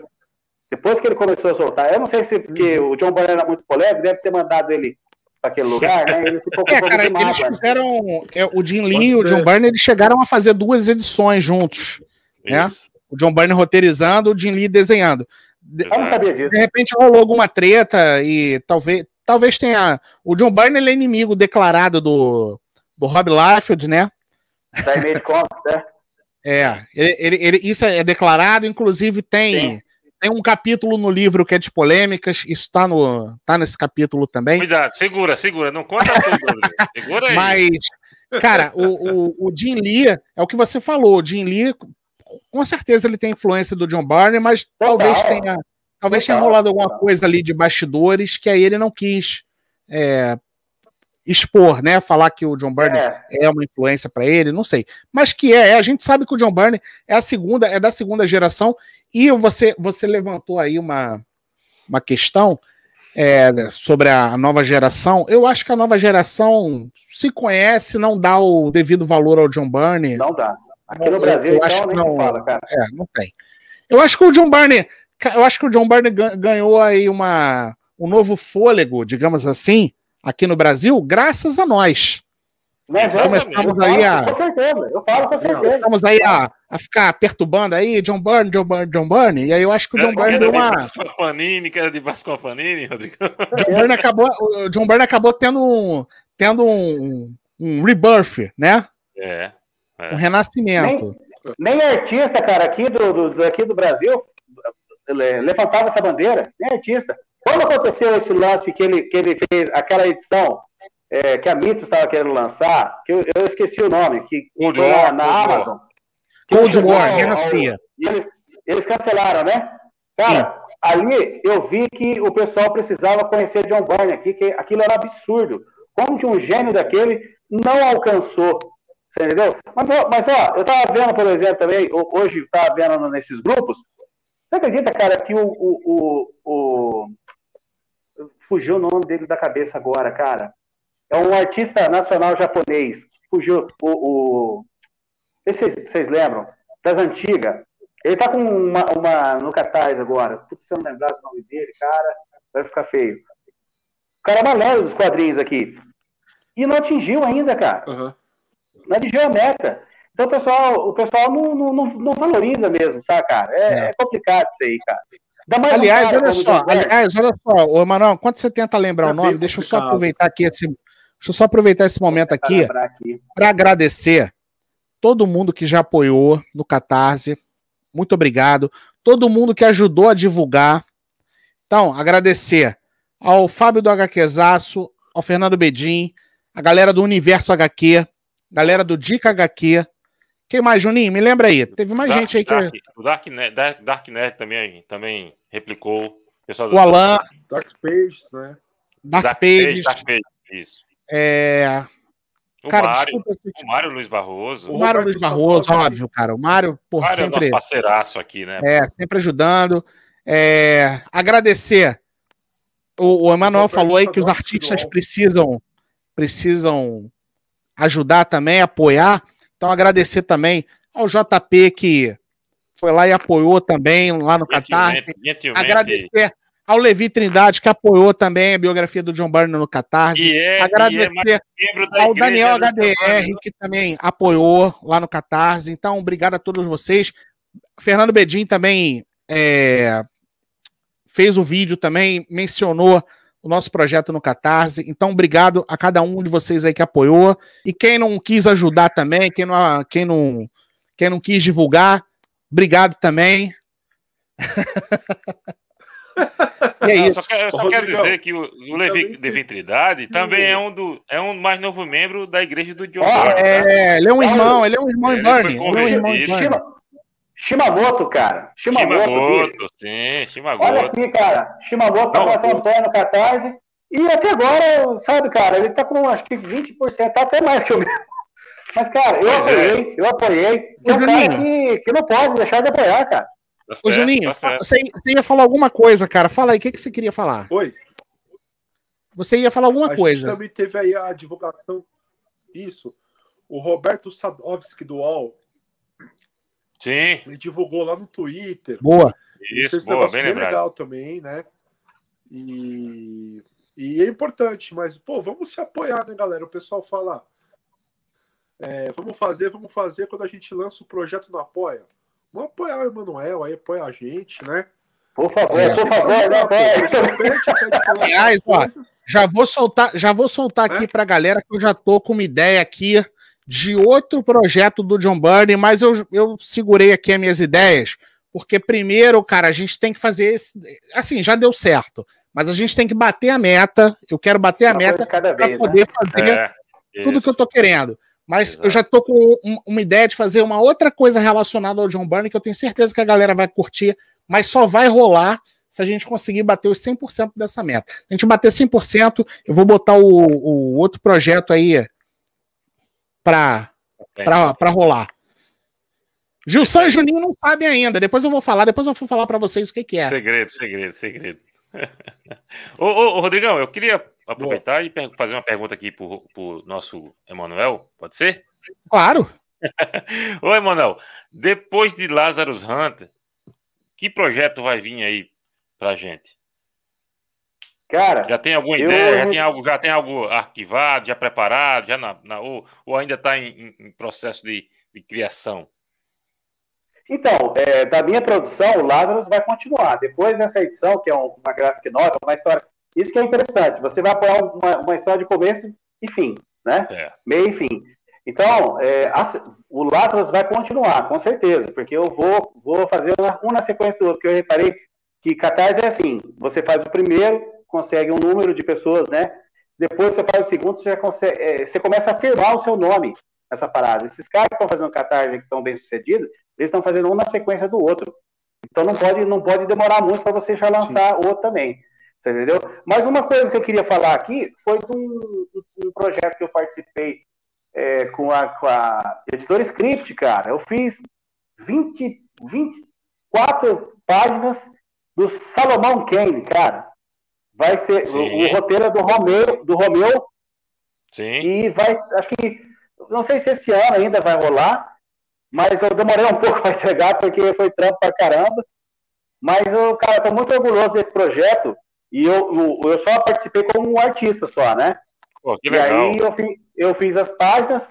Depois que ele começou a soltar, eu não sei se porque uhum. o John Bonner era muito polêmico, deve ter mandado ele para aquele lugar, né? Ele ficou com é, um cara, eles mágoa, fizeram. É, o Jim Lee e o John Byrne eles chegaram a fazer duas edições juntos. Né? O John Byrne roteirizando, o Jim Lee desenhando. De, eu não sabia disso. De repente rolou alguma treta e talvez, talvez tenha. O John Byrne ele é inimigo declarado do, do Rob Liefeld, né? Da Image Comics, né? É, ele, ele, ele, isso é declarado, inclusive tem. Sim tem um capítulo no livro que é de polêmicas, isso tá, no, tá nesse capítulo também. Cuidado, segura, segura, não conta tudo. segura aí. Mas, Cara, o, o, o Jim Lee, é o que você falou, o Jim Lee, com certeza ele tem influência do John Barney, mas Total. talvez tenha talvez tenha rolado alguma coisa ali de bastidores que aí ele não quis é, expor, né? Falar que o John Barney é, é uma influência para ele, não sei. Mas que é, a gente sabe que o John Barney é a segunda, é da segunda geração e você você levantou aí uma uma questão é, sobre a nova geração. Eu acho que a nova geração se conhece, não dá o devido valor ao John Barney. Não dá. Aqui no Brasil, eu então, acho que não, fala, cara. É, não tem. Eu acho que o John Barney, eu acho que o John Barney ganhou aí uma, um novo fôlego, digamos assim, aqui no Brasil, graças a nós. Mas começamos aí a. Com certeza, eu falo com certeza. Começamos aí a, a ficar perturbando aí, John Byrne, John Byrne, John Byrne, e aí eu acho que o John Byrne deu uma. De Panini, que era de Vasco Panini, Rodrigo. John Byrne acabou, o John Byrne acabou tendo um, tendo um, um rebirth, né? É, é. Um renascimento. Nem, nem artista, cara, aqui do, do, aqui do Brasil levantava essa bandeira, nem artista. Quando aconteceu esse lance que ele, que ele fez, aquela edição é, que a Mito estava querendo lançar, que eu, eu, esqueci o nome, que Cold foi War, na, Cold Amazon. Cold War, Guerra Fria. Eles, eles cancelaram, né? Cara, Sim. ali eu vi que o pessoal precisava conhecer John Byrne aqui, que aquilo era absurdo. Como que um gênio daquele não alcançou? Você entendeu? Mas, mas ó, eu tava vendo, por exemplo, também, hoje tava vendo nesses grupos, você acredita, cara, que o, o, o, o... Fugiu o nome dele da cabeça agora, cara. É um artista nacional japonês. Fugiu o. o... Vocês, vocês lembram? Das antigas. Ele tá com uma, uma no cartaz agora. Putz, se eu não lembrar o nome dele, cara, vai ficar feio. O cara é malandro dos quadrinhos aqui. E não atingiu ainda, cara. Uhum. Não atingiu a meta. Então o pessoal, o pessoal não, não, não, não valoriza mesmo, sabe, cara? É, é. é complicado isso aí, cara. Aliás, olha só, aliás, olha só, ô Emanuel, enquanto você tenta lembrar é o nome, deixa eu só aproveitar aqui esse, Deixa eu só aproveitar esse momento aqui para agradecer todo mundo que já apoiou no Catarse. Muito obrigado. Todo mundo que ajudou a divulgar. Então, agradecer ao Fábio do HQzaço, ao Fernando Bedin, a galera do Universo HQ, galera do Dica HQ. Quem mais, Juninho? Me lembra aí. Teve mais Dark, gente aí que. Dark, o Dark, Dark, Dark Net também, também replicou. O, pessoal o Alan. Dark Pages, né? Dark, Dark Pages. Dark Pages, isso. É... O cara, Mário, desculpa, o Mário Luiz Barroso. O Mário Luiz Barroso, óbvio, cara. O Mário, por Mário sempre. É nosso parceiraço aqui, né? É, sempre ajudando. É... Agradecer. O, o Emanuel falou aí que os artistas precisam, precisam ajudar também, apoiar. Então, agradecer também ao JP que foi lá e apoiou também lá no Catar. Agradecer ao Levi Trindade, que apoiou também a biografia do John Byrne no Catarse. E é, Agradecer e é ao Daniel HDR, que também apoiou lá no Catarse. Então, obrigado a todos vocês. Fernando Bedin também é, fez o vídeo também, mencionou o nosso projeto no Catarse. Então, obrigado a cada um de vocês aí que apoiou. E quem não quis ajudar também, quem não, quem não, quem não quis divulgar, obrigado também. E é isso. Só, quero, só quero dizer que o, o Levi de Vitridade também é um, do, é um mais novo membro da igreja do John oh, É, ele é um irmão, ele é um irmão em Barney. Ele é um irmão em Shimamoto, cara. Shimamoto, Shimamoto sim, Shimamoto. Olha aqui, cara. Shimamoto tá com a no Catarse. E até agora, sabe, cara, ele tá com acho que 20%, tá até mais que eu mesmo. Mas, cara, eu pois apoiei, é. eu apoiei. É um cara que, que não pode deixar de apoiar, cara. Tá Ô, Juninho, tá você, você, ia falar alguma coisa, cara. Fala aí, o que, que você queria falar? Oi. Você ia falar alguma a coisa. também teve aí a divulgação. Isso. O Roberto Sadowski do UOL. Sim. Ele divulgou lá no Twitter. Boa. Isso, boa, bem, bem legal também, né? E, e é importante, mas, pô, vamos se apoiar, né, galera? O pessoal fala. É, vamos fazer, vamos fazer quando a gente lança o projeto no Apoia. Vamos apoiar o Emanuel, aí apoia a gente, né? Por favor, é, por favor, né? Aliás, ó, já vou soltar, já vou soltar é? aqui pra galera que eu já tô com uma ideia aqui de outro projeto do John Byrne, mas eu, eu segurei aqui as minhas ideias, porque primeiro, cara, a gente tem que fazer esse, assim, já deu certo, mas a gente tem que bater a meta, eu quero bater a Uma meta para poder né? fazer é, tudo que eu tô querendo. Mas Exato. eu já tô com um, uma ideia de fazer uma outra coisa relacionada ao John Byrne que eu tenho certeza que a galera vai curtir, mas só vai rolar se a gente conseguir bater os 100% dessa meta. A gente bater 100%, eu vou botar o, o outro projeto aí para rolar. Gilson e Juninho não sabem ainda. Depois eu vou falar, depois eu vou falar para vocês o que, que, é. Segredo, segredo, segredo. ô, ô, ô, Rodrigão, eu queria aproveitar Boa. e fazer uma pergunta aqui pro, pro nosso Emanuel. Pode ser? Claro. ô, Emanuel, depois de Lazarus Hunter, que projeto vai vir aí pra gente? Cara, já tem alguma eu... ideia? Já tem algo, já tem algo arquivado, já preparado, já na, na ou, ou, ainda está em, em, processo de, de criação? Então, é, da minha produção, o Lázaro vai continuar. Depois dessa edição, que é uma graphic novel, uma história. Isso que é interessante. Você vai apoiar uma, uma história de começo e fim, né? É. Meio e fim. Então, é, a, o Lázaro vai continuar, com certeza, porque eu vou, vou fazer uma, uma na sequência do outro, porque eu reparei que Catarse é assim: você faz o primeiro, consegue um número de pessoas, né? Depois você faz o segundo, você, já consegue, é, você começa a afirmar o seu nome nessa parada. Esses caras que estão fazendo Catarse que estão bem sucedidos, eles estão fazendo um na sequência do outro. Então não pode, não pode demorar muito para você já lançar Sim. outro também. Você entendeu? Mas uma coisa que eu queria falar aqui foi de um, um projeto que eu participei é, com, a, com a editora Script, cara. Eu fiz 20, 24 páginas do Salomão Kane, cara. Vai ser o, o, roteiro é do Romeu, do Romeu. Sim. E vai, acho que não sei se esse ano ainda vai rolar, mas eu demorei um pouco para entregar, porque foi trampo pra caramba. Mas eu, cara, tô muito orgulhoso desse projeto. E eu, eu, só participei como um artista só, né? Pô. E aí eu fiz, eu fiz as páginas.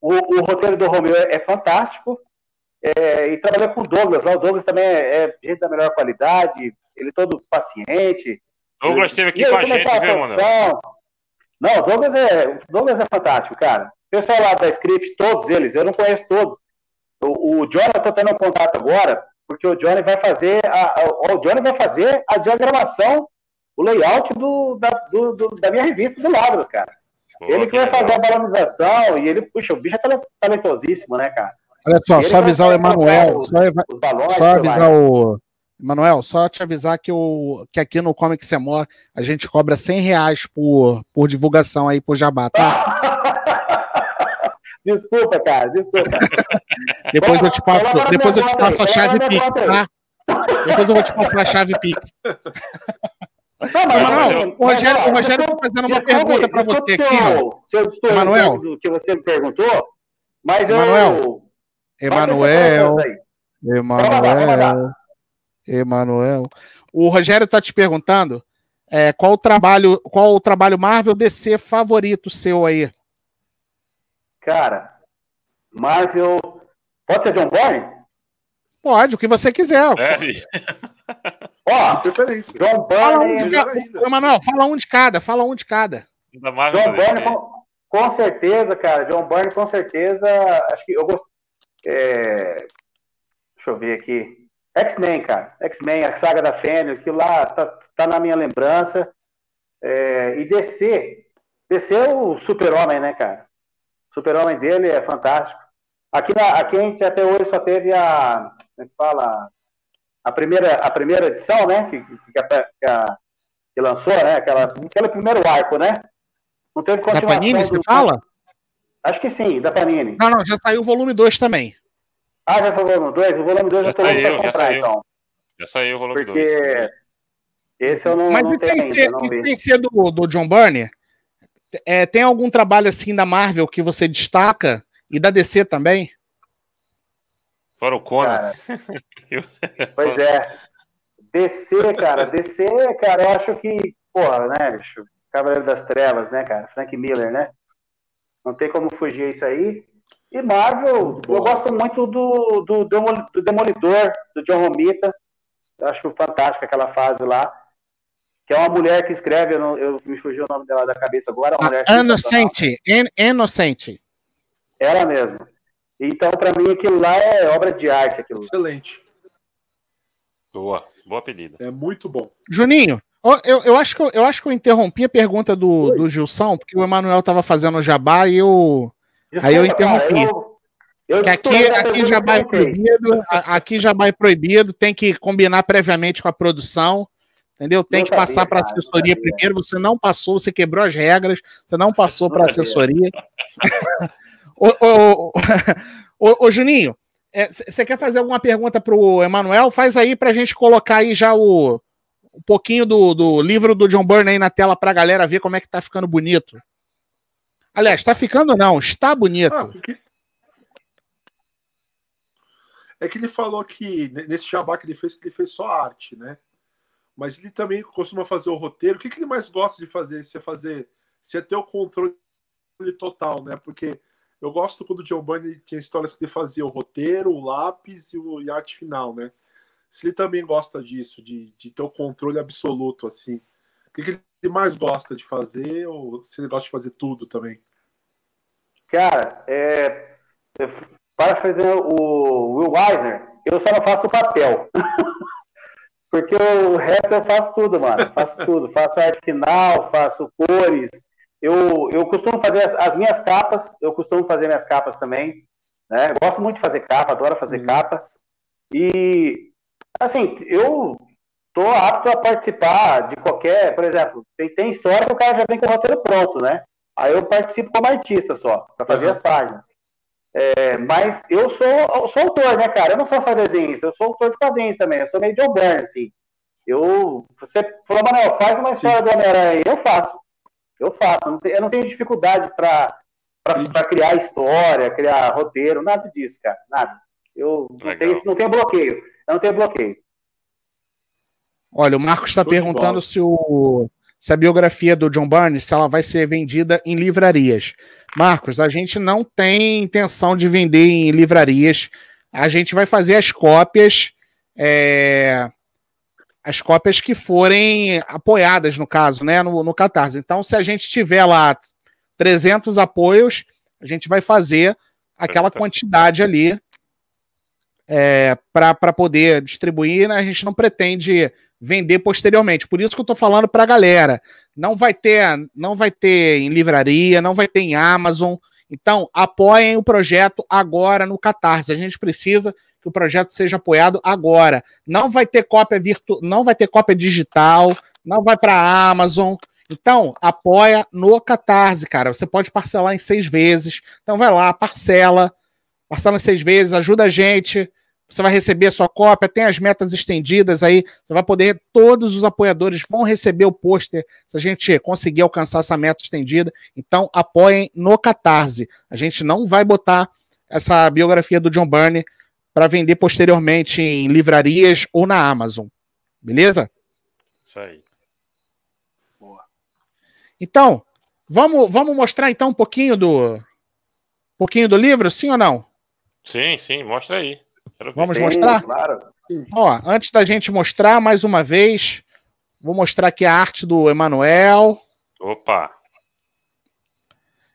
O, o roteiro do Romeu é, é fantástico. É, e trabalhei com o Douglas. Lá o Douglas também é, é gente da melhor qualidade. Ele todo paciente. Douglas esteve aqui com a gente, viu, mano? Não, o Douglas é, Douglas é fantástico, cara. O pessoal lá da Script, todos eles, eu não conheço todos. O, o Johnny, eu estou tendo um contato agora, porque o Johnny vai fazer a, a, o Johnny vai fazer a diagramação, o layout do, da, do, do, da minha revista do Ladros, cara. Pô, ele que vai legal. fazer a balonização e ele, puxa, o bicho é talentosíssimo, né, cara? Olha só, ele só avisar o Emanuel, só, balões, só avisar o. Emanuel, só te avisar que, o, que aqui no Comic Semor a gente cobra 100 reais por, por divulgação aí por jabá, tá? Desculpa, cara, desculpa. depois eu te passo, depois eu te passo a chave Pix, tá? Depois eu vou te passar a chave Pix. Não, mas, Manuel, o Rogério, o Rogério está fazendo uma pergunta para você aqui. Seu, seu Manuel, do que você me perguntou, mas Emanuel, eu. Emanuel. Emanuel. Emanuel. O Rogério está te perguntando é, qual o trabalho, qual o trabalho Marvel DC favorito seu aí? Cara, Marvel. Pode ser John Bourne? Pode, o que você quiser. É. Ó, preferência. John Bourne. Fala um de cada, fala um de cada. John Bourne, com, com, certeza, cara. John Bourne, com certeza. Acho que eu gosto. É, deixa eu ver aqui. X-Men, cara. X-Men, a saga da Fênix, aquilo lá tá, tá na minha lembrança. É, e DC. DC é o super-homem, né, cara? Super-Homem dele é fantástico. Aqui, na, aqui a gente até hoje só teve a. Como é que fala? A primeira, a primeira edição, né? Que, que, que, a, que lançou, né? Aquela, aquele primeiro arco, né? Não teve continuação. Da Panini, você fala? Acho que sim, da Panini. Não, não, já saiu o volume 2 também. Ah, já saiu o volume 2? O volume 2 já, já saiu, comprar, já saiu. então. Já saiu o volume 2. Porque esse eu não. Mas não isso tem, ser, isso tem ser do, do John Burney? É, tem algum trabalho assim da Marvel que você destaca? E da DC também? Fora o Conan. pois é. DC, cara, DC, cara, eu acho que, porra, né, bicho? Cavaleiro das Trevas, né, cara? Frank Miller, né? Não tem como fugir isso aí. E Marvel, eu gosto muito do, do, do Demolidor, do John Romita. Eu acho fantástico aquela fase lá que é uma mulher que escreve, eu, não, eu me fugiu o nome dela da cabeça agora. Uma mulher Inocente, Inocente. Ela mesma. Então, para mim, aquilo lá é obra de arte. Aquilo Excelente. Boa, boa pedida. É muito bom. Juninho, eu, eu, acho que eu, eu acho que eu interrompi a pergunta do, do Gilson, porque o Emanuel estava fazendo o jabá e eu Desculpa, Aí eu interrompi. Cara, eu, eu que aqui, aqui já vai proibido, aqui já vai proibido, tem que combinar previamente com a produção, entendeu? Tem não que passar para assessoria primeiro. Você não passou, você quebrou as regras, você não passou para assessoria. ô, ô, ô, ô, Juninho, você é, quer fazer alguma pergunta para o Emanuel? Faz aí para a gente colocar aí já o um pouquinho do, do livro do John Byrne aí na tela para a galera ver como é que tá ficando bonito. Aliás, está ficando não, está bonito. Ah. É que ele falou que nesse jabá que ele fez, que ele fez só arte, né? Mas ele também costuma fazer o roteiro. O que, que ele mais gosta de fazer? Se é fazer, se é ter o controle total, né? Porque eu gosto quando o John Byrne tinha histórias que ele fazia o roteiro, o lápis e, o, e a arte final, né? Se ele também gosta disso, de, de ter o controle absoluto, assim. O que, que ele mais gosta de fazer ou se ele gosta de fazer tudo também? Cara, é, para fazer o Will Eisner, eu só não faço o papel. Porque o resto eu faço tudo, mano. Faço tudo. Faço arte final, faço cores. Eu, eu costumo fazer as, as minhas capas, eu costumo fazer minhas capas também. Né? Gosto muito de fazer capa, adoro fazer uhum. capa. E, assim, eu tô apto a participar de qualquer, por exemplo, tem, tem história que o cara já vem com o roteiro pronto, né? Aí eu participo como artista só, para fazer uhum. as páginas. É, mas eu sou, eu sou autor, né, cara? Eu não sou só desenhista, eu sou autor de quadrinhos também. Eu sou meio John Byrne, assim. Eu, você falou, Manuel, faz uma história Sim. do Homem-Aranha. Eu faço. Eu faço. Eu não tenho, dificuldade para criar história, criar roteiro, nada disso, cara. Nada. Eu não tenho, não tenho bloqueio. Eu não tenho bloqueio. Olha, o Marcos está perguntando se, o, se a biografia do John Barnes se ela vai ser vendida em livrarias. Marcos, a gente não tem intenção de vender em livrarias. A gente vai fazer as cópias, é, as cópias que forem apoiadas, no caso, né, no, no Catarse. Então, se a gente tiver lá 300 apoios, a gente vai fazer aquela quantidade ali é, para poder distribuir. Né? A gente não pretende vender posteriormente. Por isso que eu estou falando para a galera. Não vai ter, não vai ter em livraria, não vai ter em Amazon. Então, apoiem o projeto agora no Catarse. A gente precisa que o projeto seja apoiado agora. Não vai ter cópia virtu... não vai ter cópia digital, não vai para a Amazon. Então, apoia no Catarse, cara. Você pode parcelar em seis vezes. Então, vai lá, parcela, parcela em seis vezes, ajuda a gente você vai receber a sua cópia, tem as metas estendidas aí, você vai poder, todos os apoiadores vão receber o pôster se a gente conseguir alcançar essa meta estendida. Então, apoiem no Catarse. A gente não vai botar essa biografia do John Byrne para vender posteriormente em livrarias ou na Amazon. Beleza? Isso aí. Boa. Então, vamos, vamos mostrar então um pouquinho do um pouquinho do livro, sim ou não? Sim, sim, mostra aí. Vamos Sim, mostrar? Claro. Ó, antes da gente mostrar mais uma vez, vou mostrar aqui a arte do Emanuel. Opa!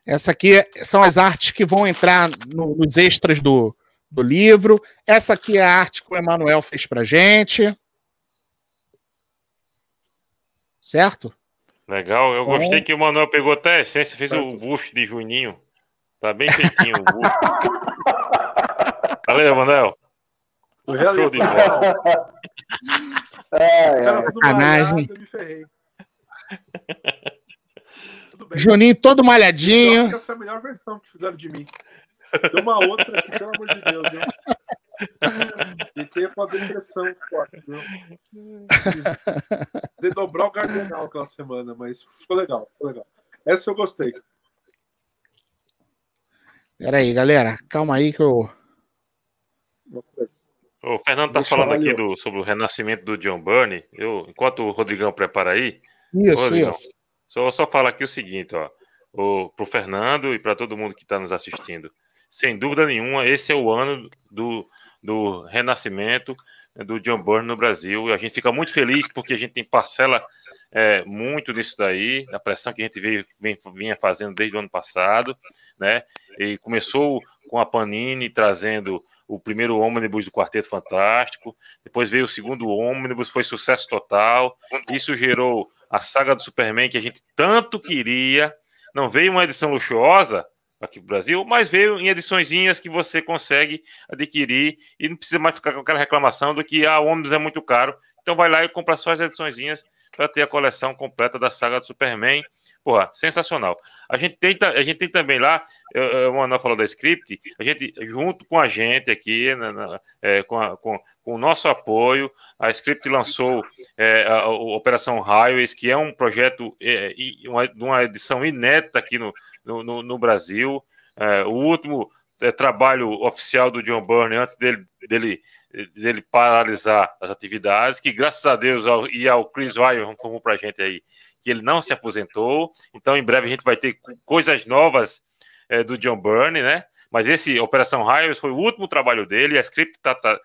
Essa aqui são as artes que vão entrar no, nos extras do, do livro. Essa aqui é a arte que o Emanuel fez pra gente. Certo? Legal, eu gostei que o Manuel pegou até a essência, fez o busto de Juninho. Tá bem feitinho o busto. Valeu, Manuel. De bola. É, é. Sacanagem. Juninho todo malhadinho. essa é a melhor versão que fizeram de mim. Tem uma outra aqui, pelo amor de Deus, viu? Fiquei com a depressão forte, viu? De dobrar o cardenal aquela semana, mas ficou legal, ficou legal. Essa eu gostei. Pera aí, galera. Calma aí que eu. Gostei. O Fernando está falando aqui do, sobre o renascimento do John Burney. Eu, enquanto o Rodrigão prepara aí, isso, Rodrigão, isso. Só, só falar aqui o seguinte, ó, para o Fernando e para todo mundo que está nos assistindo. Sem dúvida nenhuma, esse é o ano do, do renascimento do John Byrne no Brasil. A gente fica muito feliz porque a gente tem parcela é, muito disso daí, da pressão que a gente veio, vem, vinha fazendo desde o ano passado, né? E começou com a Panini trazendo o primeiro ônibus do Quarteto Fantástico, depois veio o segundo ônibus, foi sucesso total. Isso gerou a saga do Superman que a gente tanto queria. Não veio uma edição luxuosa, aqui no Brasil, mas veio em ediçõezinhas que você consegue adquirir e não precisa mais ficar com aquela reclamação do que ah, o ônibus é muito caro. Então vai lá e compra só as para ter a coleção completa da saga do Superman Porra, sensacional. A gente tem, a gente tem também lá, o Manuel falou da script, a gente, junto com a gente aqui, na, na, é, com, a, com, com, o nosso apoio, a script lançou é, a, a, Operação Highways, que é um projeto, é, uma, uma edição inédita aqui no, no, no Brasil. É, o último é, trabalho oficial do John Byrne antes dele, dele, dele paralisar as atividades, que graças a Deus ao, e ao Chris Ryan formou para a gente aí que ele não se aposentou. Então, em breve a gente vai ter coisas novas é, do John Byrne, né? Mas esse Operação Raios foi o último trabalho dele. A Script está tá,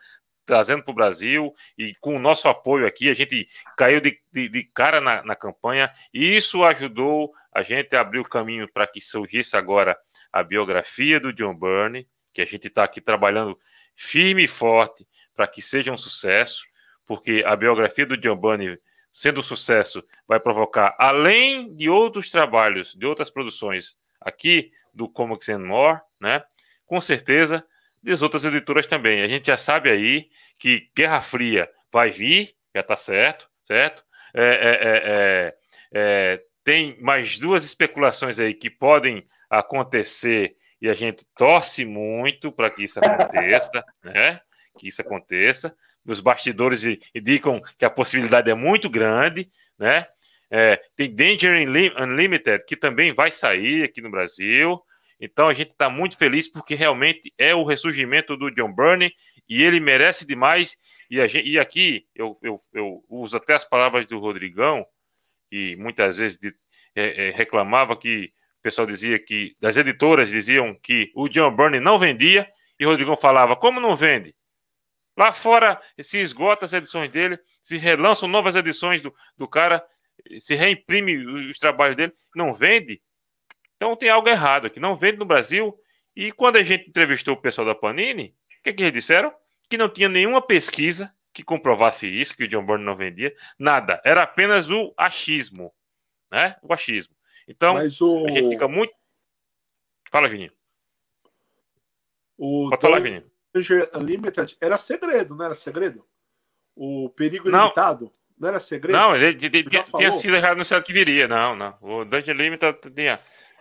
trazendo para o Brasil e com o nosso apoio aqui, a gente caiu de, de, de cara na, na, campanha e isso ajudou a gente a abrir o caminho para que surgisse agora a biografia do John Byrne, que a gente está aqui trabalhando firme e forte para que seja um sucesso, porque a biografia do John Byrne sendo sucesso, vai provocar, além de outros trabalhos, de outras produções aqui do Comics and More, né? Com certeza, das outras editoras também. A gente já sabe aí que Guerra Fria vai vir, já está certo, certo? É, é, é, é, é tem mais duas especulações aí que podem acontecer e a gente torce muito para que isso aconteça, né? Que isso aconteça os bastidores indicam que a possibilidade é muito grande, né? É, tem Danger Unlimited, que também vai sair aqui no Brasil. Então a gente está muito feliz porque realmente é o ressurgimento do John Burney e ele merece demais. E, gente, e aqui eu, eu, eu, uso até as palavras do Rodrigão, que muitas vezes de, é, é, reclamava que o pessoal dizia que, das editoras diziam que o John Burney não vendia, e o Rodrigão falava: como não vende? Lá fora se esgota as edições dele, se relançam novas edições do, do cara, se reimprime os trabalhos dele, não vende. Então tem algo errado aqui, não vende no Brasil. E quando a gente entrevistou o pessoal da Panini, o que, que eles disseram? Que não tinha nenhuma pesquisa que comprovasse isso, que o John Byrne não vendia, nada. Era apenas o achismo, né? O achismo. Então, o... a gente fica muito. Fala, Vininho. O Pode falar, Vininho. Danger Unlimited era segredo, não era segredo? O Perigo não. Limitado não era segredo? Não, ele, ele, ele tinha, tinha sido errado no certo que viria, não, não. O Dungeon Limited tinha.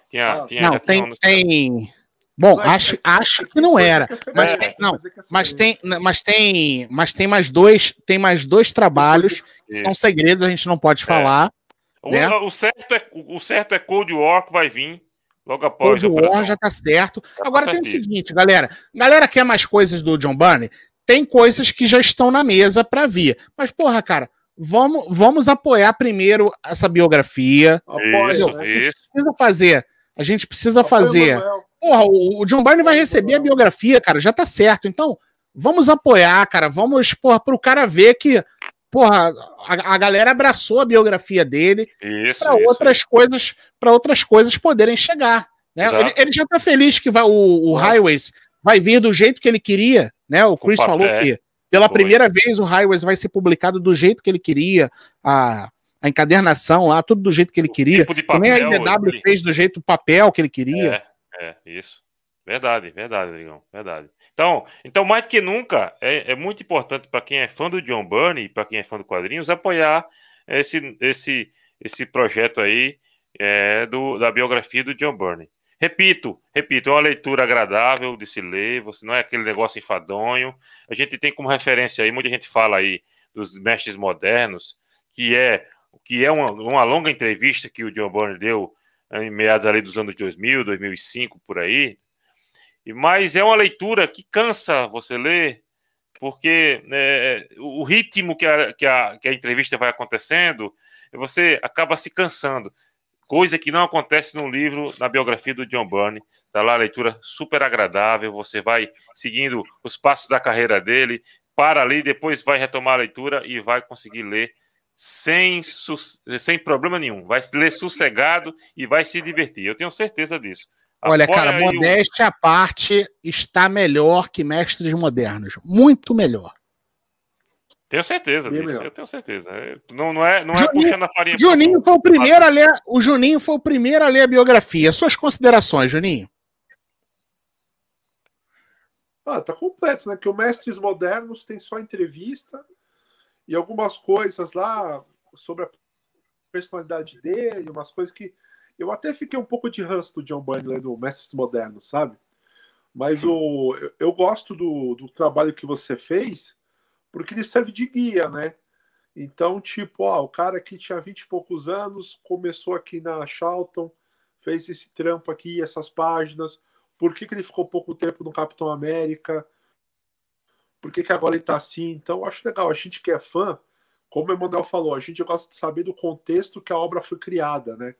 tinha, ah, tinha não, tem. tem... Bom, não, acho, é, acho que não era. Mas, tem, não, mas, tem, mas, tem, mas tem mais dois, tem mais dois trabalhos que são segredos, a gente não pode é. falar. Né? O, o, certo é, o certo é Cold War que vai vir. Logo após o War já tá certo. Tá Agora tem o seguinte, galera. Galera quer mais coisas do John Bunny? Tem coisas que já estão na mesa para vir. Mas, porra, cara, vamos, vamos apoiar primeiro essa biografia. Isso, a gente isso. precisa fazer. A gente precisa fazer. Porra, o, o John Byrne vai receber a biografia, cara, já tá certo. Então, vamos apoiar, cara. Vamos, porra, pro cara ver que porra, a, a galera abraçou a biografia dele para outras isso. coisas, para outras coisas poderem chegar. Né? Ele, ele, já está feliz que vai, o, o Highways vai vir do jeito que ele queria, né? O Chris o falou que pela Foi. primeira vez o Highways vai ser publicado do jeito que ele queria, a, a encadernação lá, tudo do jeito que ele queria. Tipo Também a IDW ele... fez do jeito papel que ele queria. É, é isso. Verdade, verdade, Ligão, verdade. Então, então, mais do que nunca, é, é muito importante para quem é fã do John Byrne e para quem é fã do quadrinhos apoiar esse, esse, esse projeto aí é, do, da biografia do John Byrne. Repito, repito, é uma leitura agradável de se ler, você não é aquele negócio enfadonho. A gente tem como referência aí, muita gente fala aí dos mestres modernos, que é que é uma, uma longa entrevista que o John Byrne deu em meados ali dos anos 2000, 2005, por aí, mas é uma leitura que cansa você ler, porque é, o ritmo que a, que, a, que a entrevista vai acontecendo, você acaba se cansando. Coisa que não acontece no livro, na biografia do John Byrne. Está lá a leitura super agradável, você vai seguindo os passos da carreira dele, para ali, depois vai retomar a leitura e vai conseguir ler sem, sem problema nenhum. Vai ler sossegado e vai se divertir. Eu tenho certeza disso. Olha, cara, modéstia à parte está melhor que mestres modernos. Muito melhor. Tenho certeza Bem disso, melhor. eu tenho certeza. Não, não é, não é Juninho, é puxando a farinha. Juninho foi o primeiro a ler. O Juninho foi o primeiro a ler a biografia. Suas considerações, Juninho? Ah, tá completo, né? Que o Mestres Modernos tem só entrevista e algumas coisas lá sobre a personalidade dele, umas coisas que eu até fiquei um pouco de ranço do John Burnley do Mestres Modernos, sabe? Mas o, eu, gosto do, do trabalho que você fez porque ele serve de guia, né? Então, tipo, ó, o cara que tinha 20 e poucos anos, começou aqui na Charlton, fez esse trampo aqui, essas páginas, por que, que ele ficou pouco tempo no Capitão América, por que, que agora ele tá assim. Então, acho legal. A gente que é fã, como o Emanuel falou, a gente gosta de saber do contexto que a obra foi criada, né?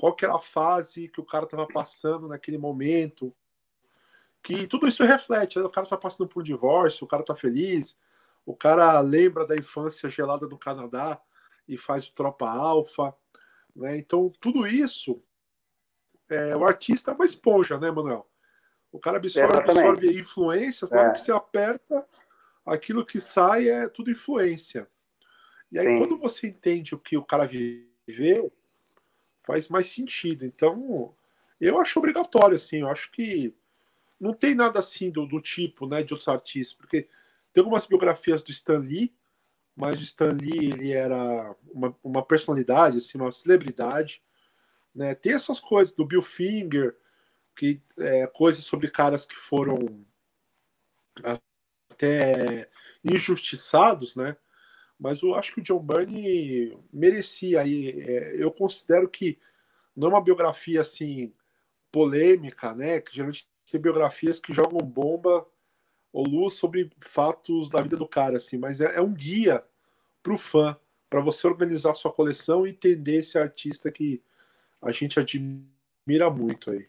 Qual que era a fase que o cara estava passando naquele momento. Que tudo isso reflete, né? O cara tá passando por um divórcio, o cara tá feliz, o cara lembra da infância gelada do Canadá e faz o Tropa Alfa. Né? Então, tudo isso, é, o artista é uma esponja, né, Manuel? O cara absorve, absorve influências, na hora é. que você aperta, aquilo que sai é tudo influência. E aí, Sim. quando você entende o que o cara viveu, faz mais sentido. Então, eu acho obrigatório, assim, eu acho que não tem nada assim do, do tipo, né, de outros artistas, porque tem algumas biografias do Stan Lee, mas o Stan Lee ele era uma, uma personalidade, assim, uma celebridade. Né? Tem essas coisas do Bill Finger, que é, coisas sobre caras que foram até injustiçados, né? Mas eu acho que o John Byrne merecia aí. É, eu considero que não é uma biografia assim polêmica, né? Que geralmente tem biografias que jogam bomba ou luz sobre fatos da vida do cara, assim, mas é, é um guia para o fã, para você organizar sua coleção e entender esse artista que a gente admira muito aí.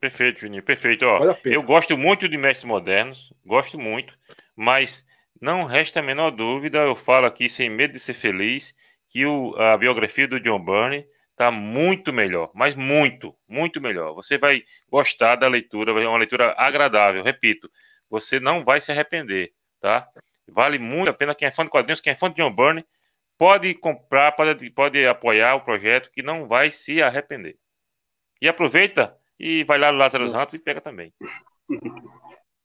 Perfeito, Juninho, perfeito. Ó, vale eu gosto muito de mestres modernos, gosto muito, mas não resta a menor dúvida, eu falo aqui sem medo de ser feliz, que o, a biografia do John Byrne está muito melhor, mas muito, muito melhor. Você vai gostar da leitura, vai ser uma leitura agradável, repito você não vai se arrepender, tá? Vale muito a pena quem é fã de quadrinhos, quem é fã de John Byrne, pode comprar, pode, pode apoiar o projeto que não vai se arrepender. E aproveita e vai lá no Lázaro Santos e pega também.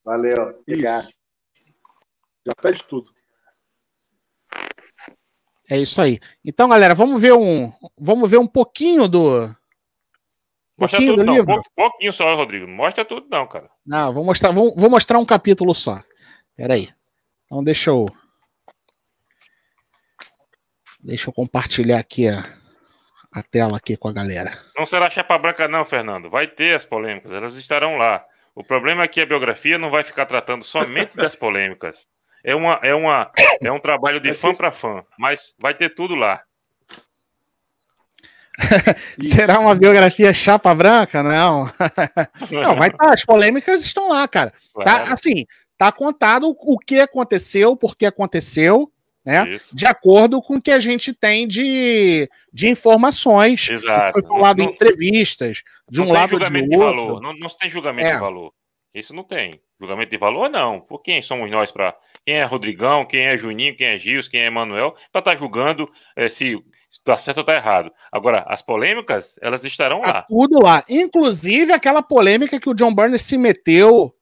Valeu. Obrigado. Já pede tudo. É isso aí. Então, galera, vamos ver um, vamos ver um pouquinho do Mostra tudo, não. Livro. Pouquinho só, Rodrigo. Não mostra tudo, não, cara. Não, vou mostrar, vou, vou mostrar um capítulo só. Peraí. Então deixa eu. Deixa eu compartilhar aqui a, a tela aqui com a galera. Não será chapa branca, não, Fernando. Vai ter as polêmicas, elas estarão lá. O problema é que a biografia não vai ficar tratando somente das polêmicas. É, uma, é, uma, é um trabalho de fã para fã, mas vai ter tudo lá. Será uma biografia chapa branca? Não. Não, vai estar. Tá, as polêmicas estão lá, cara. Tá, assim, tá contado o que aconteceu, por que aconteceu, né? Isso. De acordo com o que a gente tem de, de informações. Exato. Foi falado não, em entrevistas, de um lado julgamento de, de valor. Não, não tem julgamento é. de valor. Isso não tem. Julgamento de valor, não. Por quem somos nós para. Quem é Rodrigão, quem é Juninho, quem é Gils, quem é Emanuel, para estar tá julgando é, se está certo ou está errado. Agora, as polêmicas, elas estarão tá lá. tudo lá. Inclusive aquela polêmica que o John Byrne se meteu,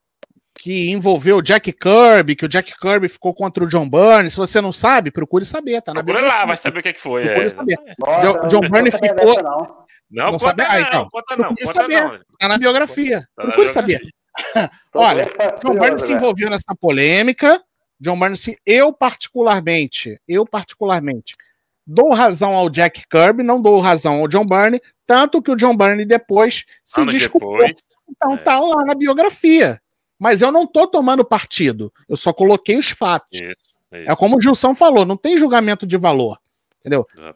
que envolveu o Jack Kirby, que o Jack Kirby ficou contra o John Byrne. Se você não sabe, procure saber, tá na Procure lá, vai saber o que, é que foi. Procure é. saber. Nossa, John, Byrne ficou. Não, não, não sabe. Ah, então, conta não, conta saber. Não. Tá na biografia. Tá procure saber. Olha, John Byrne se envolveu nessa polêmica. John Byrne, se eu particularmente, eu particularmente, dou razão ao Jack Kirby, não dou razão ao John Byrne, tanto que o John Byrne depois se Ano desculpou. Depois, então é. tá lá na biografia. Mas eu não tô tomando partido, eu só coloquei os fatos. Isso, isso. É como o Gilson falou, não tem julgamento de valor. Entendeu? É.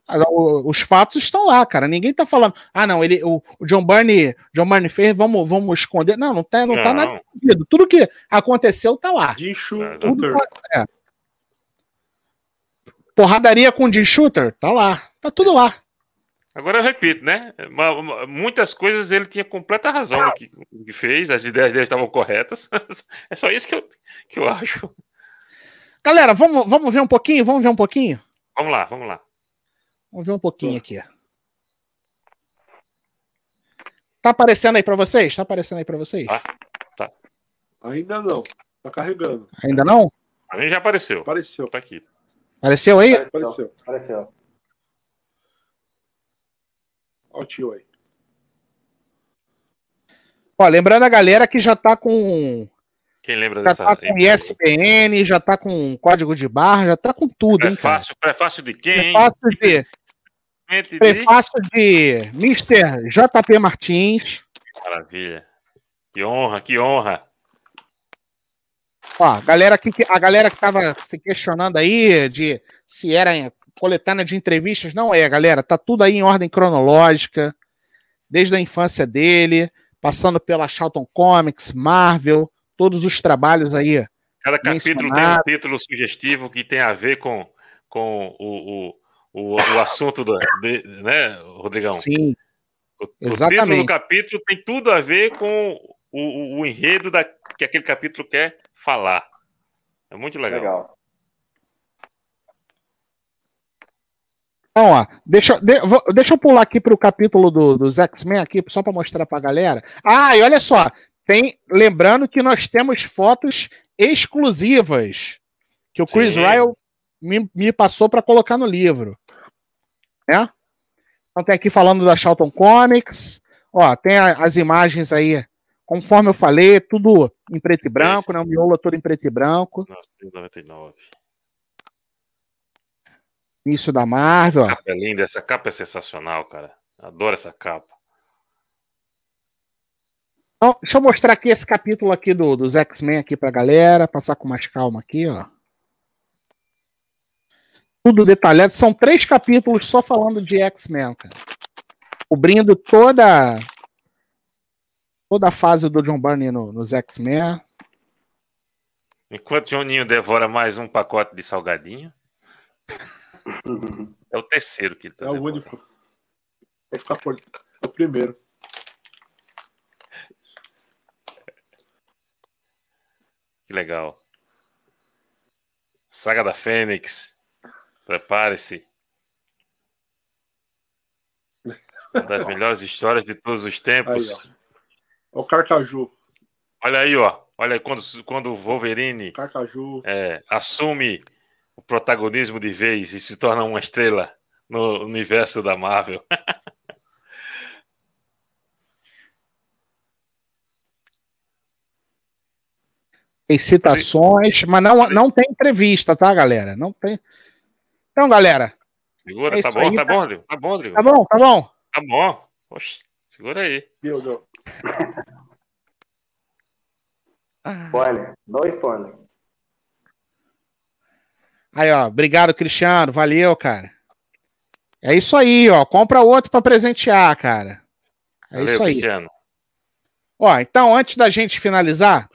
Os fatos estão lá, cara. Ninguém tá falando, ah, não, ele, o, o John Byrne, John Byrne fez, vamos, vamos esconder. Não, não tá, não, não. tá nada escondido. Tudo que aconteceu tá lá. De Tudo, é. Porradaria com Jim Shooter? Tá lá. Tá tudo lá. Agora eu repito, né? Muitas coisas ele tinha completa razão no que, que fez, as ideias dele estavam corretas. É só isso que eu, que eu acho. Galera, vamos, vamos ver um pouquinho? Vamos ver um pouquinho? Vamos lá, vamos lá. Vamos ver um pouquinho aqui. Tá aparecendo aí para vocês? Tá aparecendo aí para vocês? Tá. tá. Ainda não. Tá carregando. Ainda não? A mim já apareceu. Apareceu. Tá aqui. Apareceu aí? Apareceu. Apareceu. Olha o tio aí. Ó, lembrando a galera que já tá com. Quem lembra Já dessa? tá com ISBN, já tá com código de barra, já tá com tudo, hein, cara? Prefácio, prefácio de quem? Prefácio de, Prefácio de Mr. JP Martins. Maravilha. Que honra, que honra. Ó, a galera que, a galera que tava se questionando aí de se era coletânea de entrevistas, não é, galera. Tá tudo aí em ordem cronológica, desde a infância dele, passando pela Charlton Comics, Marvel, todos os trabalhos aí. Cada capítulo tem um título sugestivo que tem a ver com, com o, o, o, o assunto, do, de- né, Rodrigão? Sim, O, o título exatamente. do capítulo tem tudo a ver com o, o, o enredo da, que aquele capítulo quer falar. É muito legal. Legal. Então, ó, deixa, eu- de- vou- deixa eu pular aqui pro capítulo do- dos X-Men aqui, só para mostrar pra galera. Ah, e olha só, tem, lembrando que nós temos fotos exclusivas que o Chris Sim. Ryle me, me passou para colocar no livro. Né? Então tem aqui falando da Charlton Comics. Ó, tem a- as imagens aí, conforme eu falei, tudo em preto e branco, né? O miolo é todo em preto e branco. 1999. Início da Marvel, ó. Capa é linda, essa capa é sensacional, cara. Adoro essa capa. Então, deixa eu mostrar aqui esse capítulo aqui do, dos X-Men aqui pra galera, passar com mais calma aqui, ó. Tudo detalhado. São três capítulos só falando de X-Men, cara. Cobrindo toda toda a fase do John Byrne no- nos X-Men. Enquanto Joninho devora mais um pacote de salgadinho, é o terceiro que ele tá É o devorando. único. Vai ficar por... É o primeiro. Que legal. Saga da Fênix. Prepare-se. Uma das melhores histórias de todos os tempos. Aí, ó. É o Carcaju. Olha aí, ó. Olha aí quando, quando o Wolverine Carcaju. é, assume o protagonismo de vez e se torna uma estrela no universo da Marvel. Tem citações, mas não, não tem entrevista, tá, galera? Não tem. Então, galera, Segura, É tá bom, aí, tá tá? bom, Rodrigo? Tá bom, Rodrigo? tá bom, tá bom. Tá bom. Oxe, segura aí. Deu, deu. Spoiler. No spoiler. Aí, ó, obrigado, Cristiano, valeu, cara. É isso aí, ó, compra outro pra presentear, cara. É Valeu, isso aí. Cristiano. Ó, então, antes da gente finalizar,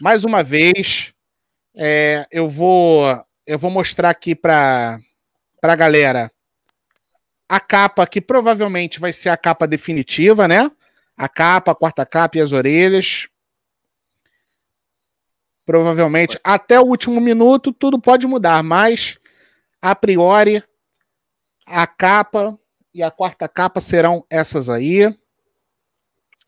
mais uma vez, é, eu vou eu vou mostrar aqui para para galera a capa que provavelmente vai ser a capa definitiva, né? A capa, a quarta capa e as orelhas. Provavelmente até o último minuto tudo pode mudar, mas a priori a capa e a quarta capa serão essas aí.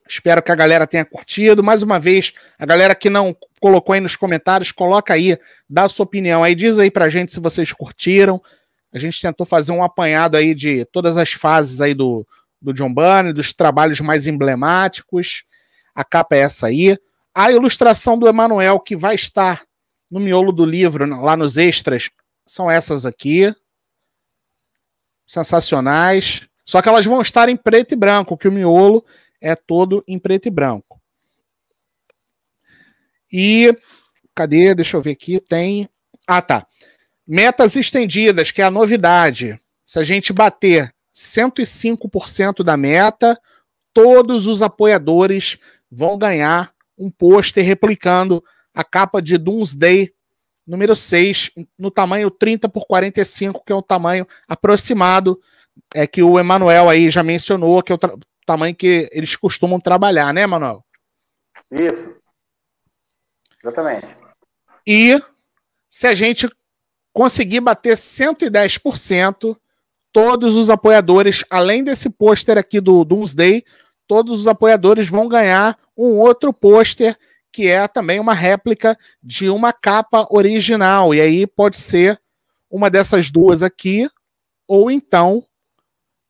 Espero que a galera tenha curtido. Mais uma vez, a galera que não colocou aí nos comentários, coloca aí, dá a sua opinião aí, diz aí pra gente se vocês curtiram. A gente tentou fazer um apanhado aí de todas as fases aí do, do John Byrne, dos trabalhos mais emblemáticos. A capa é essa aí. A ilustração do Emanuel, que vai estar no miolo do livro, lá nos extras, são essas aqui. Sensacionais. Só que elas vão estar em preto e branco, que o miolo é todo em preto e branco. E cadê? Deixa eu ver aqui. Tem. Ah, tá. Metas estendidas, que é a novidade. Se a gente bater 105% da meta, todos os apoiadores vão ganhar um pôster replicando a capa de Doomsday número 6, no tamanho 30 por 45, que é o tamanho aproximado é que o Emanuel aí já mencionou, que é o tamanho que eles costumam trabalhar, né, Emanuel? Isso. Exatamente. E se a gente conseguir bater 110%, todos os apoiadores, além desse pôster aqui do Doomsday, todos os apoiadores vão ganhar um outro pôster que é também uma réplica de uma capa original. E aí pode ser uma dessas duas aqui, ou então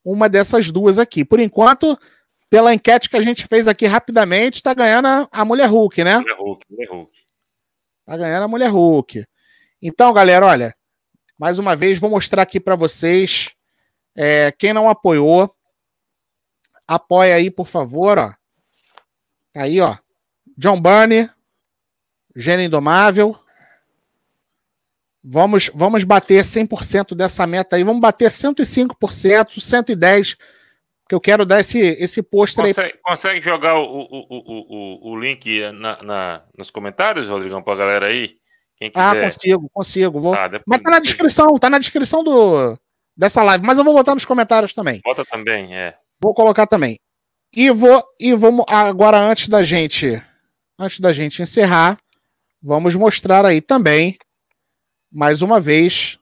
uma dessas duas aqui. Por enquanto, pela enquete que a gente fez aqui rapidamente, está ganhando a Mulher Hulk, né? Mulher Hulk, Mulher Hulk. Tá ganhando a Mulher Hulk. Então, galera, olha, mais uma vez vou mostrar aqui para vocês. É, quem não apoiou, apoia aí, por favor, ó. Aí, ó. John Burney, Gênio Indomável. Vamos, vamos bater 100% dessa meta aí. Vamos bater 105%, 110%, que eu quero dar esse, esse pôster aí. Consegue jogar o, o, o, o, link na, na, nos comentários, Rodrigão, para a galera aí? Ah, consigo, consigo. Vou... Ah, Mas tá na descrição, tá na descrição do, dessa live. Mas eu vou botar nos comentários também. Bota também, é. Vou colocar também. E vou e vamos agora antes da gente antes da gente encerrar, vamos mostrar aí também, mais uma vez,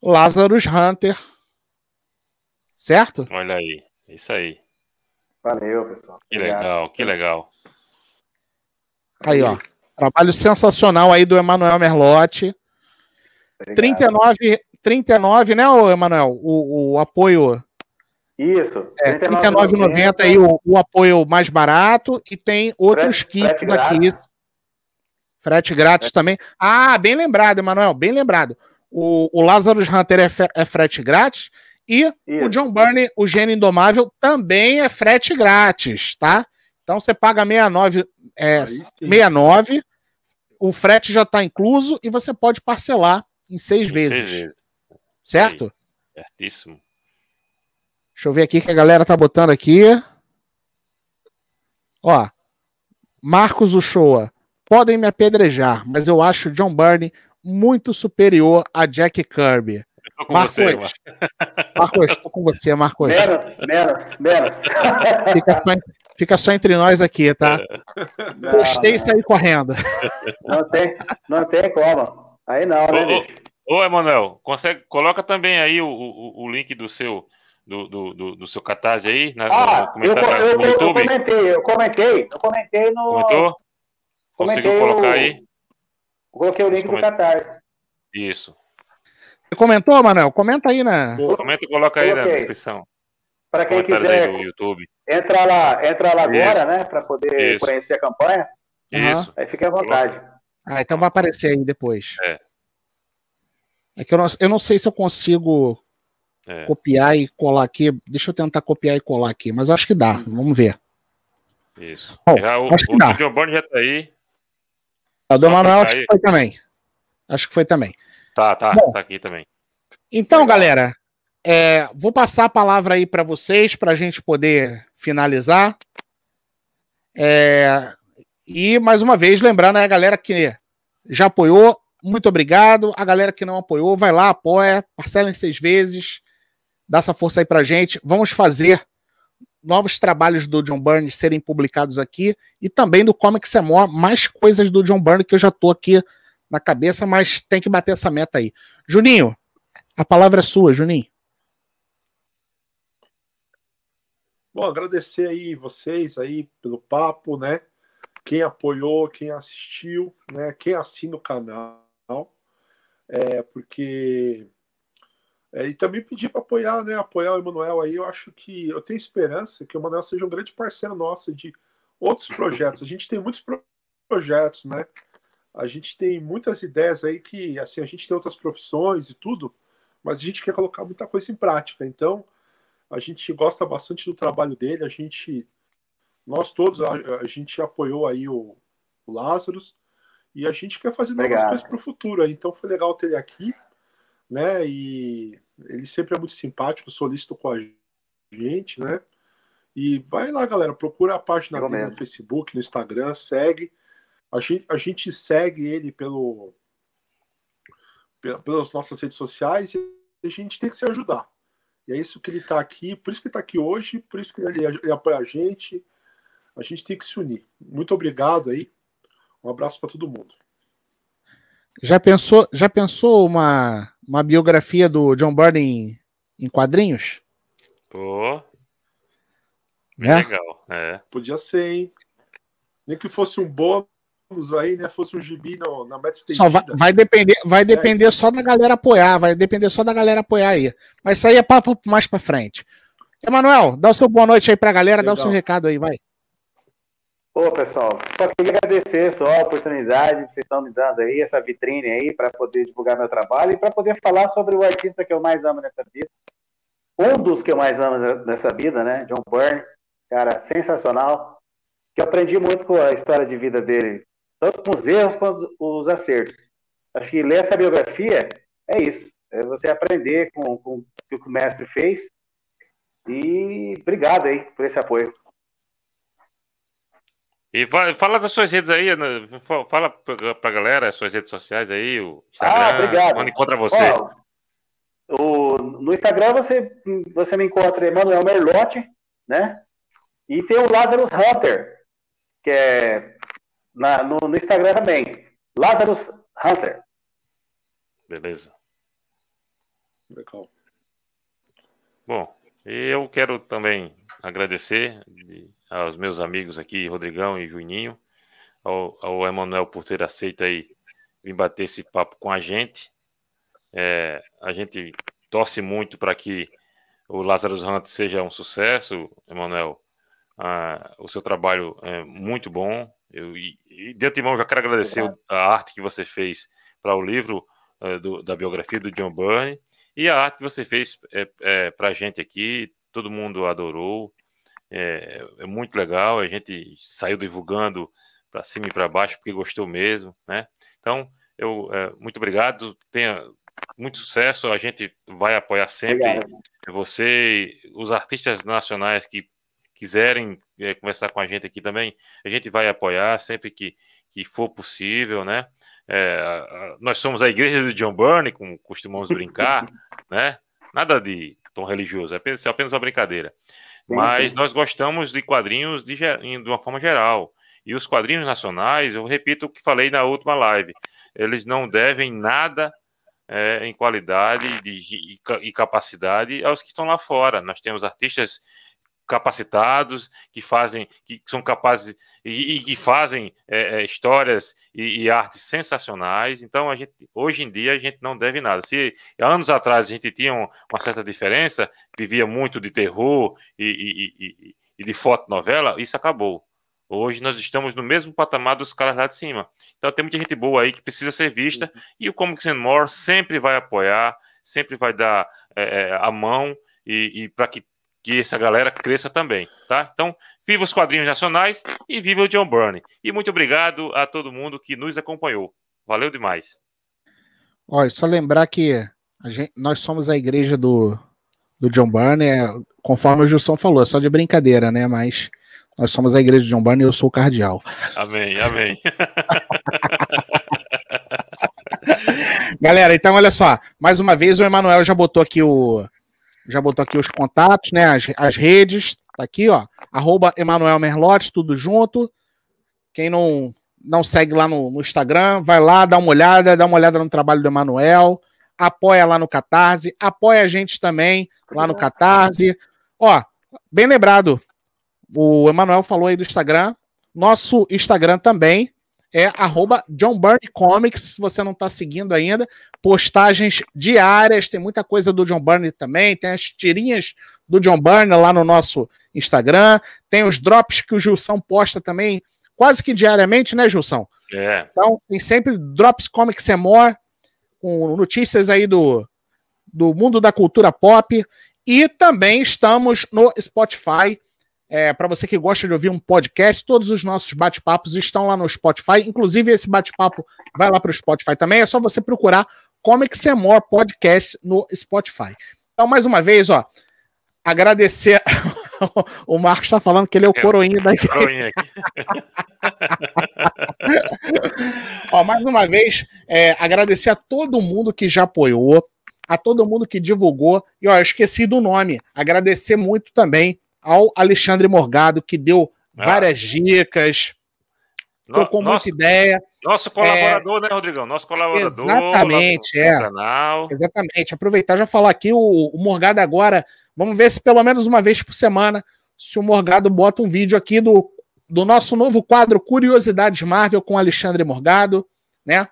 Lazarus Hunter. Certo? Olha aí, isso aí. Valeu, pessoal. Que Obrigado. legal, que legal. Aí, ó. Trabalho sensacional aí do Emanuel Merlotti. 39, 39, né, Emanuel? O, o apoio isso. É, R$ 39,90 aí o, o, apoio mais barato e tem outros frete, kits frete aqui. Grátis. Frete grátis também. Ah, bem lembrado, Emanuel, bem lembrado. O, o Lazarus Hunter é, é frete grátis e Isso. o John Burney, o Gênio Indomável, também é frete grátis, tá? Então você paga 69, é, 69 o frete já está incluso e você pode parcelar em seis em vezes. Seis vezes. Certo? Certíssimo. Deixa eu ver aqui que a galera tá botando aqui. Ó, Marcos Uchoa. Podem me apedrejar, mas eu acho John Burney muito superior a Jack Kirby. Marcos, você, Marcos, estou com você, Marcos. Menos, menos, menos. Fica só, fica só entre nós aqui, tá? Não, Postei e saí correndo. Não tem, não tem como. Aí não, né, Ô, ô Emanuel, consegue, coloca também aí o, o, o link do seu do, do, do, do seu catarse aí? Na, ah, no eu, eu, no YouTube? eu comentei, eu comentei, eu comentei no. Comentou? Conseguiu colocar o... aí? Coloquei o link do catarse. Isso. Você comentou, Manuel? Comenta aí na. Comenta e coloca aí na descrição. Para quem quiser YouTube. Entra lá, entra lá agora, né? Para poder Isso. conhecer a campanha. Isso. Aí fique à vontade. Ah, então vai aparecer aí depois. É. É que eu não, eu não sei se eu consigo é. Copiar e colar aqui. Deixa eu tentar copiar e colar aqui, mas acho que dá. Vamos ver. Isso. Bom, já, o, acho que o dá. John Bond já tá aí. A do Manuel acho que foi também. Acho que foi também. Tá, tá, Bom, tá aqui também. Então, galera, é, vou passar a palavra aí para vocês para a gente poder finalizar. É, e mais uma vez, lembrando a galera que já apoiou, muito obrigado. A galera que não apoiou, vai lá, apoia, parcela em seis vezes dá essa força aí pra gente. Vamos fazer novos trabalhos do John Byrne serem publicados aqui e também do Comics More, mais coisas do John Byrne que eu já tô aqui na cabeça, mas tem que bater essa meta aí. Juninho, a palavra é sua, Juninho. Bom, agradecer aí vocês aí pelo papo, né? Quem apoiou, quem assistiu, né? Quem assina o canal, é porque é, e também pedir para apoiar, né? Apoiar o Emanuel aí. Eu acho que eu tenho esperança que o Emanuel seja um grande parceiro nosso de outros projetos. A gente tem muitos projetos, né? A gente tem muitas ideias aí que, assim, a gente tem outras profissões e tudo, mas a gente quer colocar muita coisa em prática. Então, a gente gosta bastante do trabalho dele. A gente, nós todos, a, a gente apoiou aí o, o Lázaro e a gente quer fazer novas coisas para o futuro. Então, foi legal ter ele aqui né? E ele sempre é muito simpático, solícito com a gente, né? E vai lá, galera, procura a página dele no Facebook, no Instagram, segue. A gente, a gente segue ele pelo, pelas nossas redes sociais e a gente tem que se ajudar. E é isso que ele está aqui, por isso que ele está aqui hoje, por isso que ele, ele apoia a gente. A gente tem que se unir. Muito obrigado aí. Um abraço para todo mundo. Já pensou, já pensou uma, uma biografia do John Byrne em, em quadrinhos? Pô. É? Legal, é. Podia ser, hein? Nem que fosse um bônus aí, né? Fosse um gibi no, na meta estendida. Só vai, vai depender, vai depender é. só da galera apoiar, vai depender só da galera apoiar aí. Mas isso aí é papo mais pra frente. Emanuel, dá o seu boa noite aí pra galera, Legal. dá o seu recado aí, vai. Ô, pessoal, só queria agradecer só a oportunidade que vocês estão me dando aí, essa vitrine aí, para poder divulgar meu trabalho e para poder falar sobre o artista que eu mais amo nessa vida. Um dos que eu mais amo nessa vida, né? John Byrne, cara sensacional, que eu aprendi muito com a história de vida dele, tanto com os erros quanto os acertos. Acho que ler essa biografia é isso, é você aprender com, com o que o mestre fez. E obrigado aí por esse apoio. E fala das suas redes aí, né? fala pra galera as suas redes sociais aí, o Instagram, ah, obrigado. onde encontra você. Ó, o, no Instagram você, você me encontra Emanuel Merlotti, né? E tem o Lazarus Hunter, que é na, no, no Instagram também. Lazarus Hunter. Beleza. Legal. Bom, eu quero também agradecer aos meus amigos aqui, Rodrigão e Juninho, ao, ao Emanuel por ter aceito aí vir bater esse papo com a gente. É, a gente torce muito para que o Lazarus Hunt seja um sucesso, Emanuel. Ah, o seu trabalho é muito bom. Eu, e, e de antemão já quero agradecer a arte que você fez para o livro é, do, da biografia do John Byrne e a arte que você fez é, é, para a gente aqui. Todo mundo adorou. É, é muito legal. A gente saiu divulgando para cima e para baixo porque gostou mesmo, né? Então, eu é, muito obrigado. Tenha muito sucesso. A gente vai apoiar sempre obrigado. você, os artistas nacionais que quiserem é, conversar com a gente aqui também. A gente vai apoiar sempre que, que for possível, né? É, nós somos a igreja de John Burney, como costumamos brincar, né? Nada de tom religioso, é apenas, é apenas uma brincadeira. Mas nós gostamos de quadrinhos de, de uma forma geral. E os quadrinhos nacionais, eu repito o que falei na última live, eles não devem nada é, em qualidade de, e capacidade aos que estão lá fora. Nós temos artistas capacitados, que fazem, que são capazes e, e que fazem é, é, histórias e, e, artes sensacionais. Então, a gente, hoje em dia, a gente não deve nada. Se anos atrás a gente tinha uma certa diferença, vivia muito de terror e, e de fotonovela, isso acabou. Hoje nós estamos no mesmo patamar dos caras lá de cima. Então tem muita gente boa aí que precisa ser vista uhum. e o Comics and More sempre vai apoiar, sempre vai dar é, a mão e, e para que que essa galera cresça também, tá? Então, viva os quadrinhos nacionais e viva o John Byrne. E muito obrigado a todo mundo que nos acompanhou. Valeu demais. Olha, só lembrar que gente, nós somos a igreja do, do John Byrne, é, conforme o Gilson falou, é só de brincadeira, né? Mas nós somos a igreja do John Byrne e eu sou o cardeal. Amém, amém. Galera, então olha só, mais uma vez o Emanuel já botou aqui o, já botou aqui os contatos, né? As, as redes, tá aqui, ó. Arroba Emanuel Merlotti, tudo junto. Quem não, não segue lá no, no, Instagram, vai lá, dá uma olhada, dá uma olhada no trabalho do Emanuel, apoia lá no Catarse, apoia a gente também lá no Catarse. Ó, bem lembrado, o Emanuel falou aí do Instagram, nosso Instagram também é arroba John Byrne Comics, se você não está seguindo ainda. Postagens diárias, tem muita coisa do John Byrne também, tem as tirinhas do John Byrne lá no nosso Instagram, tem os drops que o Gilson posta também, quase que diariamente, né, Gilson? É. Então, tem sempre Drops Comics and More, com notícias aí do, do mundo da cultura pop. E também estamos no Spotify é, para você que gosta de ouvir um podcast, todos os nossos bate-papos estão lá no Spotify. Inclusive, esse bate-papo vai lá para o Spotify também. É só você procurar Comics and More Podcast no Spotify. Então, mais uma vez, ó, agradecer. o Marcos está falando que ele é o é, coroinha daqui. Coroinha aqui. ó, mais uma vez, é, agradecer a todo mundo que já apoiou, a todo mundo que divulgou. E ó, eu esqueci do nome. Agradecer muito também ao Alexandre Morgado, que deu ah. várias dicas, tocou muita ideia. Nosso colaborador, é, né, Rodrigão? Nosso colaborador. Exatamente, é. Canal. Exatamente. Aproveitar já falar aqui, o, o Morgado agora, vamos ver se pelo menos uma vez por semana, se o Morgado bota um vídeo aqui do do nosso novo quadro Curiosidades Marvel com Alexandre Morgado, né?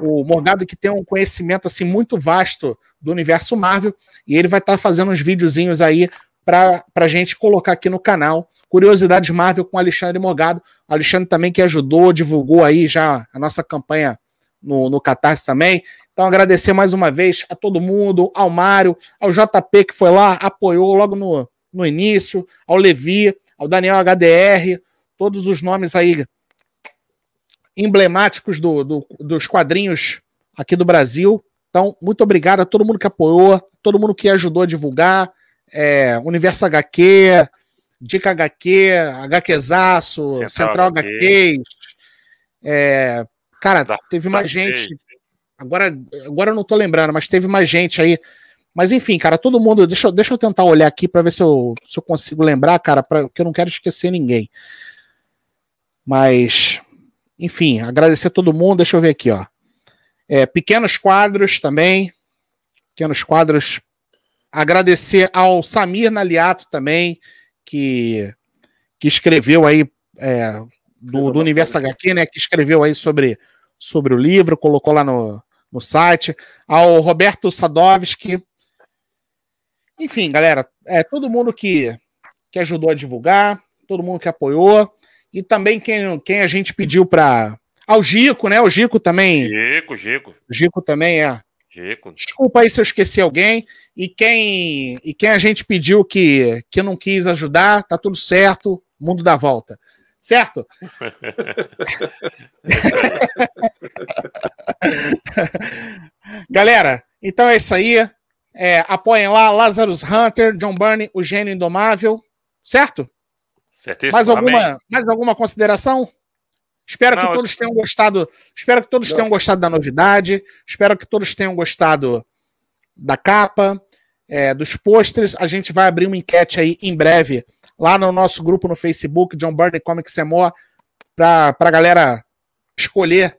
O Morgado que tem um conhecimento assim muito vasto do universo Marvel e ele vai estar tá fazendo uns videozinhos aí para a gente colocar aqui no canal. Curiosidades Marvel com Alexandre Morgado. Alexandre também que ajudou, divulgou aí já a nossa campanha no, no Catarse também. Então, agradecer mais uma vez a todo mundo, ao Mário, ao JP que foi lá, apoiou logo no, no início, ao Levi, ao Daniel HDR, todos os nomes aí emblemáticos do, do, dos quadrinhos aqui do Brasil. Então, muito obrigado a todo mundo que apoiou, todo mundo que ajudou a divulgar. É, Universo HQ, Dica HQ, HQzaço, Central, Central HQ. É, cara, teve mais gente. Agora, agora eu não tô lembrando, mas teve mais gente aí mas enfim, cara, todo mundo. Deixa, eu, deixa eu tentar olhar aqui para ver se eu, se eu consigo lembrar, cara, pra, porque eu não quero esquecer ninguém. Mas, enfim, agradecer a todo mundo. Deixa eu ver aqui, ó. É, pequenos quadros também. Pequenos quadros. Agradecer ao Samir Naliato também, que, que escreveu aí é, do, do Universo HQ, né? Que escreveu aí sobre, sobre o livro, colocou lá no, no site. Ao Roberto Sadovski, enfim, galera, é todo mundo que, que ajudou a divulgar, todo mundo que apoiou, e também quem, quem a gente pediu para. Ao Gico, né? O Gico também. Gico, Gico. Gico também é. Desculpa aí se eu esqueci alguém. E quem, e quem a gente pediu que, que não quis ajudar, tá tudo certo, mundo dá volta. Certo? Galera, então é isso aí. É, apoiem lá Lazarus Hunter, John Burney, o gênio indomável, certo? Certíssimo. Mais alguma, mais alguma consideração? Espero Não, que todos tenham gostado. Espero que todos Não. tenham gostado da novidade. Espero que todos tenham gostado da capa, é, dos pôsteres. A gente vai abrir uma enquete aí em breve lá no nosso grupo no Facebook, John Burney Comics More, para a galera escolher.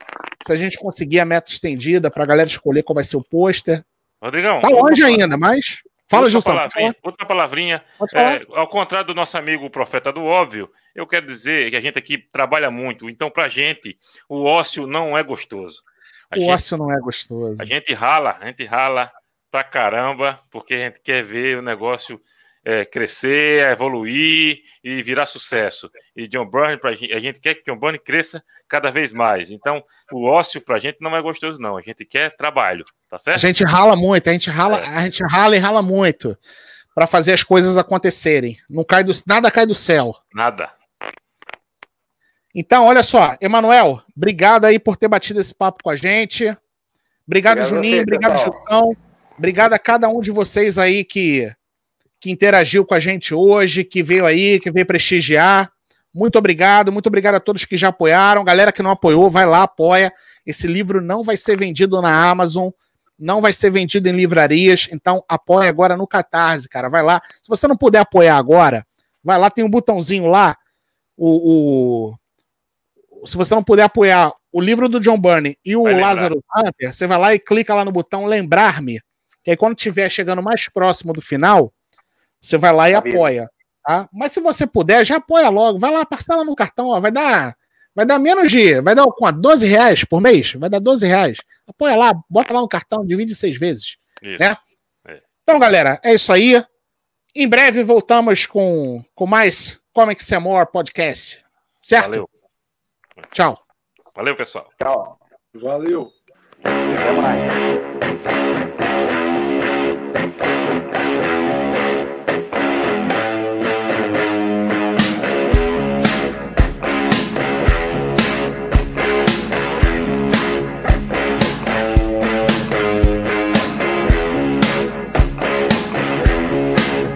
Se a gente conseguir a meta estendida, para a galera escolher qual vai ser o pôster. Rodrigão. Tá longe ainda, mas. Fala, Gilson. Palavrinha, outra palavrinha. É, ao contrário do nosso amigo o profeta do óbvio, eu quero dizer que a gente aqui trabalha muito. Então, pra gente, o ócio não é gostoso. A o gente, ócio não é gostoso. A gente rala, a gente rala pra caramba, porque a gente quer ver o negócio é, crescer, evoluir e virar sucesso. E John Byrne, pra gente, a gente quer que John Byrne cresça cada vez mais. Então, o ócio pra gente não é gostoso, não. A gente quer trabalho, tá certo? A gente rala muito, a gente rala, é. a gente rala e rala muito para fazer as coisas acontecerem. Não cai do, nada cai do céu. Nada. Então, olha só, Emanuel, obrigado aí por ter batido esse papo com a gente. Obrigado, obrigado Juninho, você, obrigado, Gilson. Obrigado a cada um de vocês aí que que interagiu com a gente hoje, que veio aí, que veio prestigiar. Muito obrigado, muito obrigado a todos que já apoiaram. Galera que não apoiou, vai lá, apoia. Esse livro não vai ser vendido na Amazon, não vai ser vendido em livrarias, então apoia agora no Catarse, cara. Vai lá. Se você não puder apoiar agora, vai lá, tem um botãozinho lá. O, o... Se você não puder apoiar o livro do John Burney e o Lázaro Hunter, você vai lá e clica lá no botão lembrar-me. Que aí quando estiver chegando mais próximo do final, você vai lá e apoia. Tá? Mas se você puder, já apoia logo. Vai lá, parcela no cartão, ó, vai dar. Vai dar menos de. Vai dar quanto? 12 reais por mês? Vai dar 12 reais. Apoia lá, bota lá no cartão, divide seis vezes. Isso. Né? É. Então, galera, é isso aí. Em breve voltamos com, com mais Comics Some More Podcast. Certo? Valeu. Tchau. Valeu, pessoal. Tchau. Valeu. Até mais.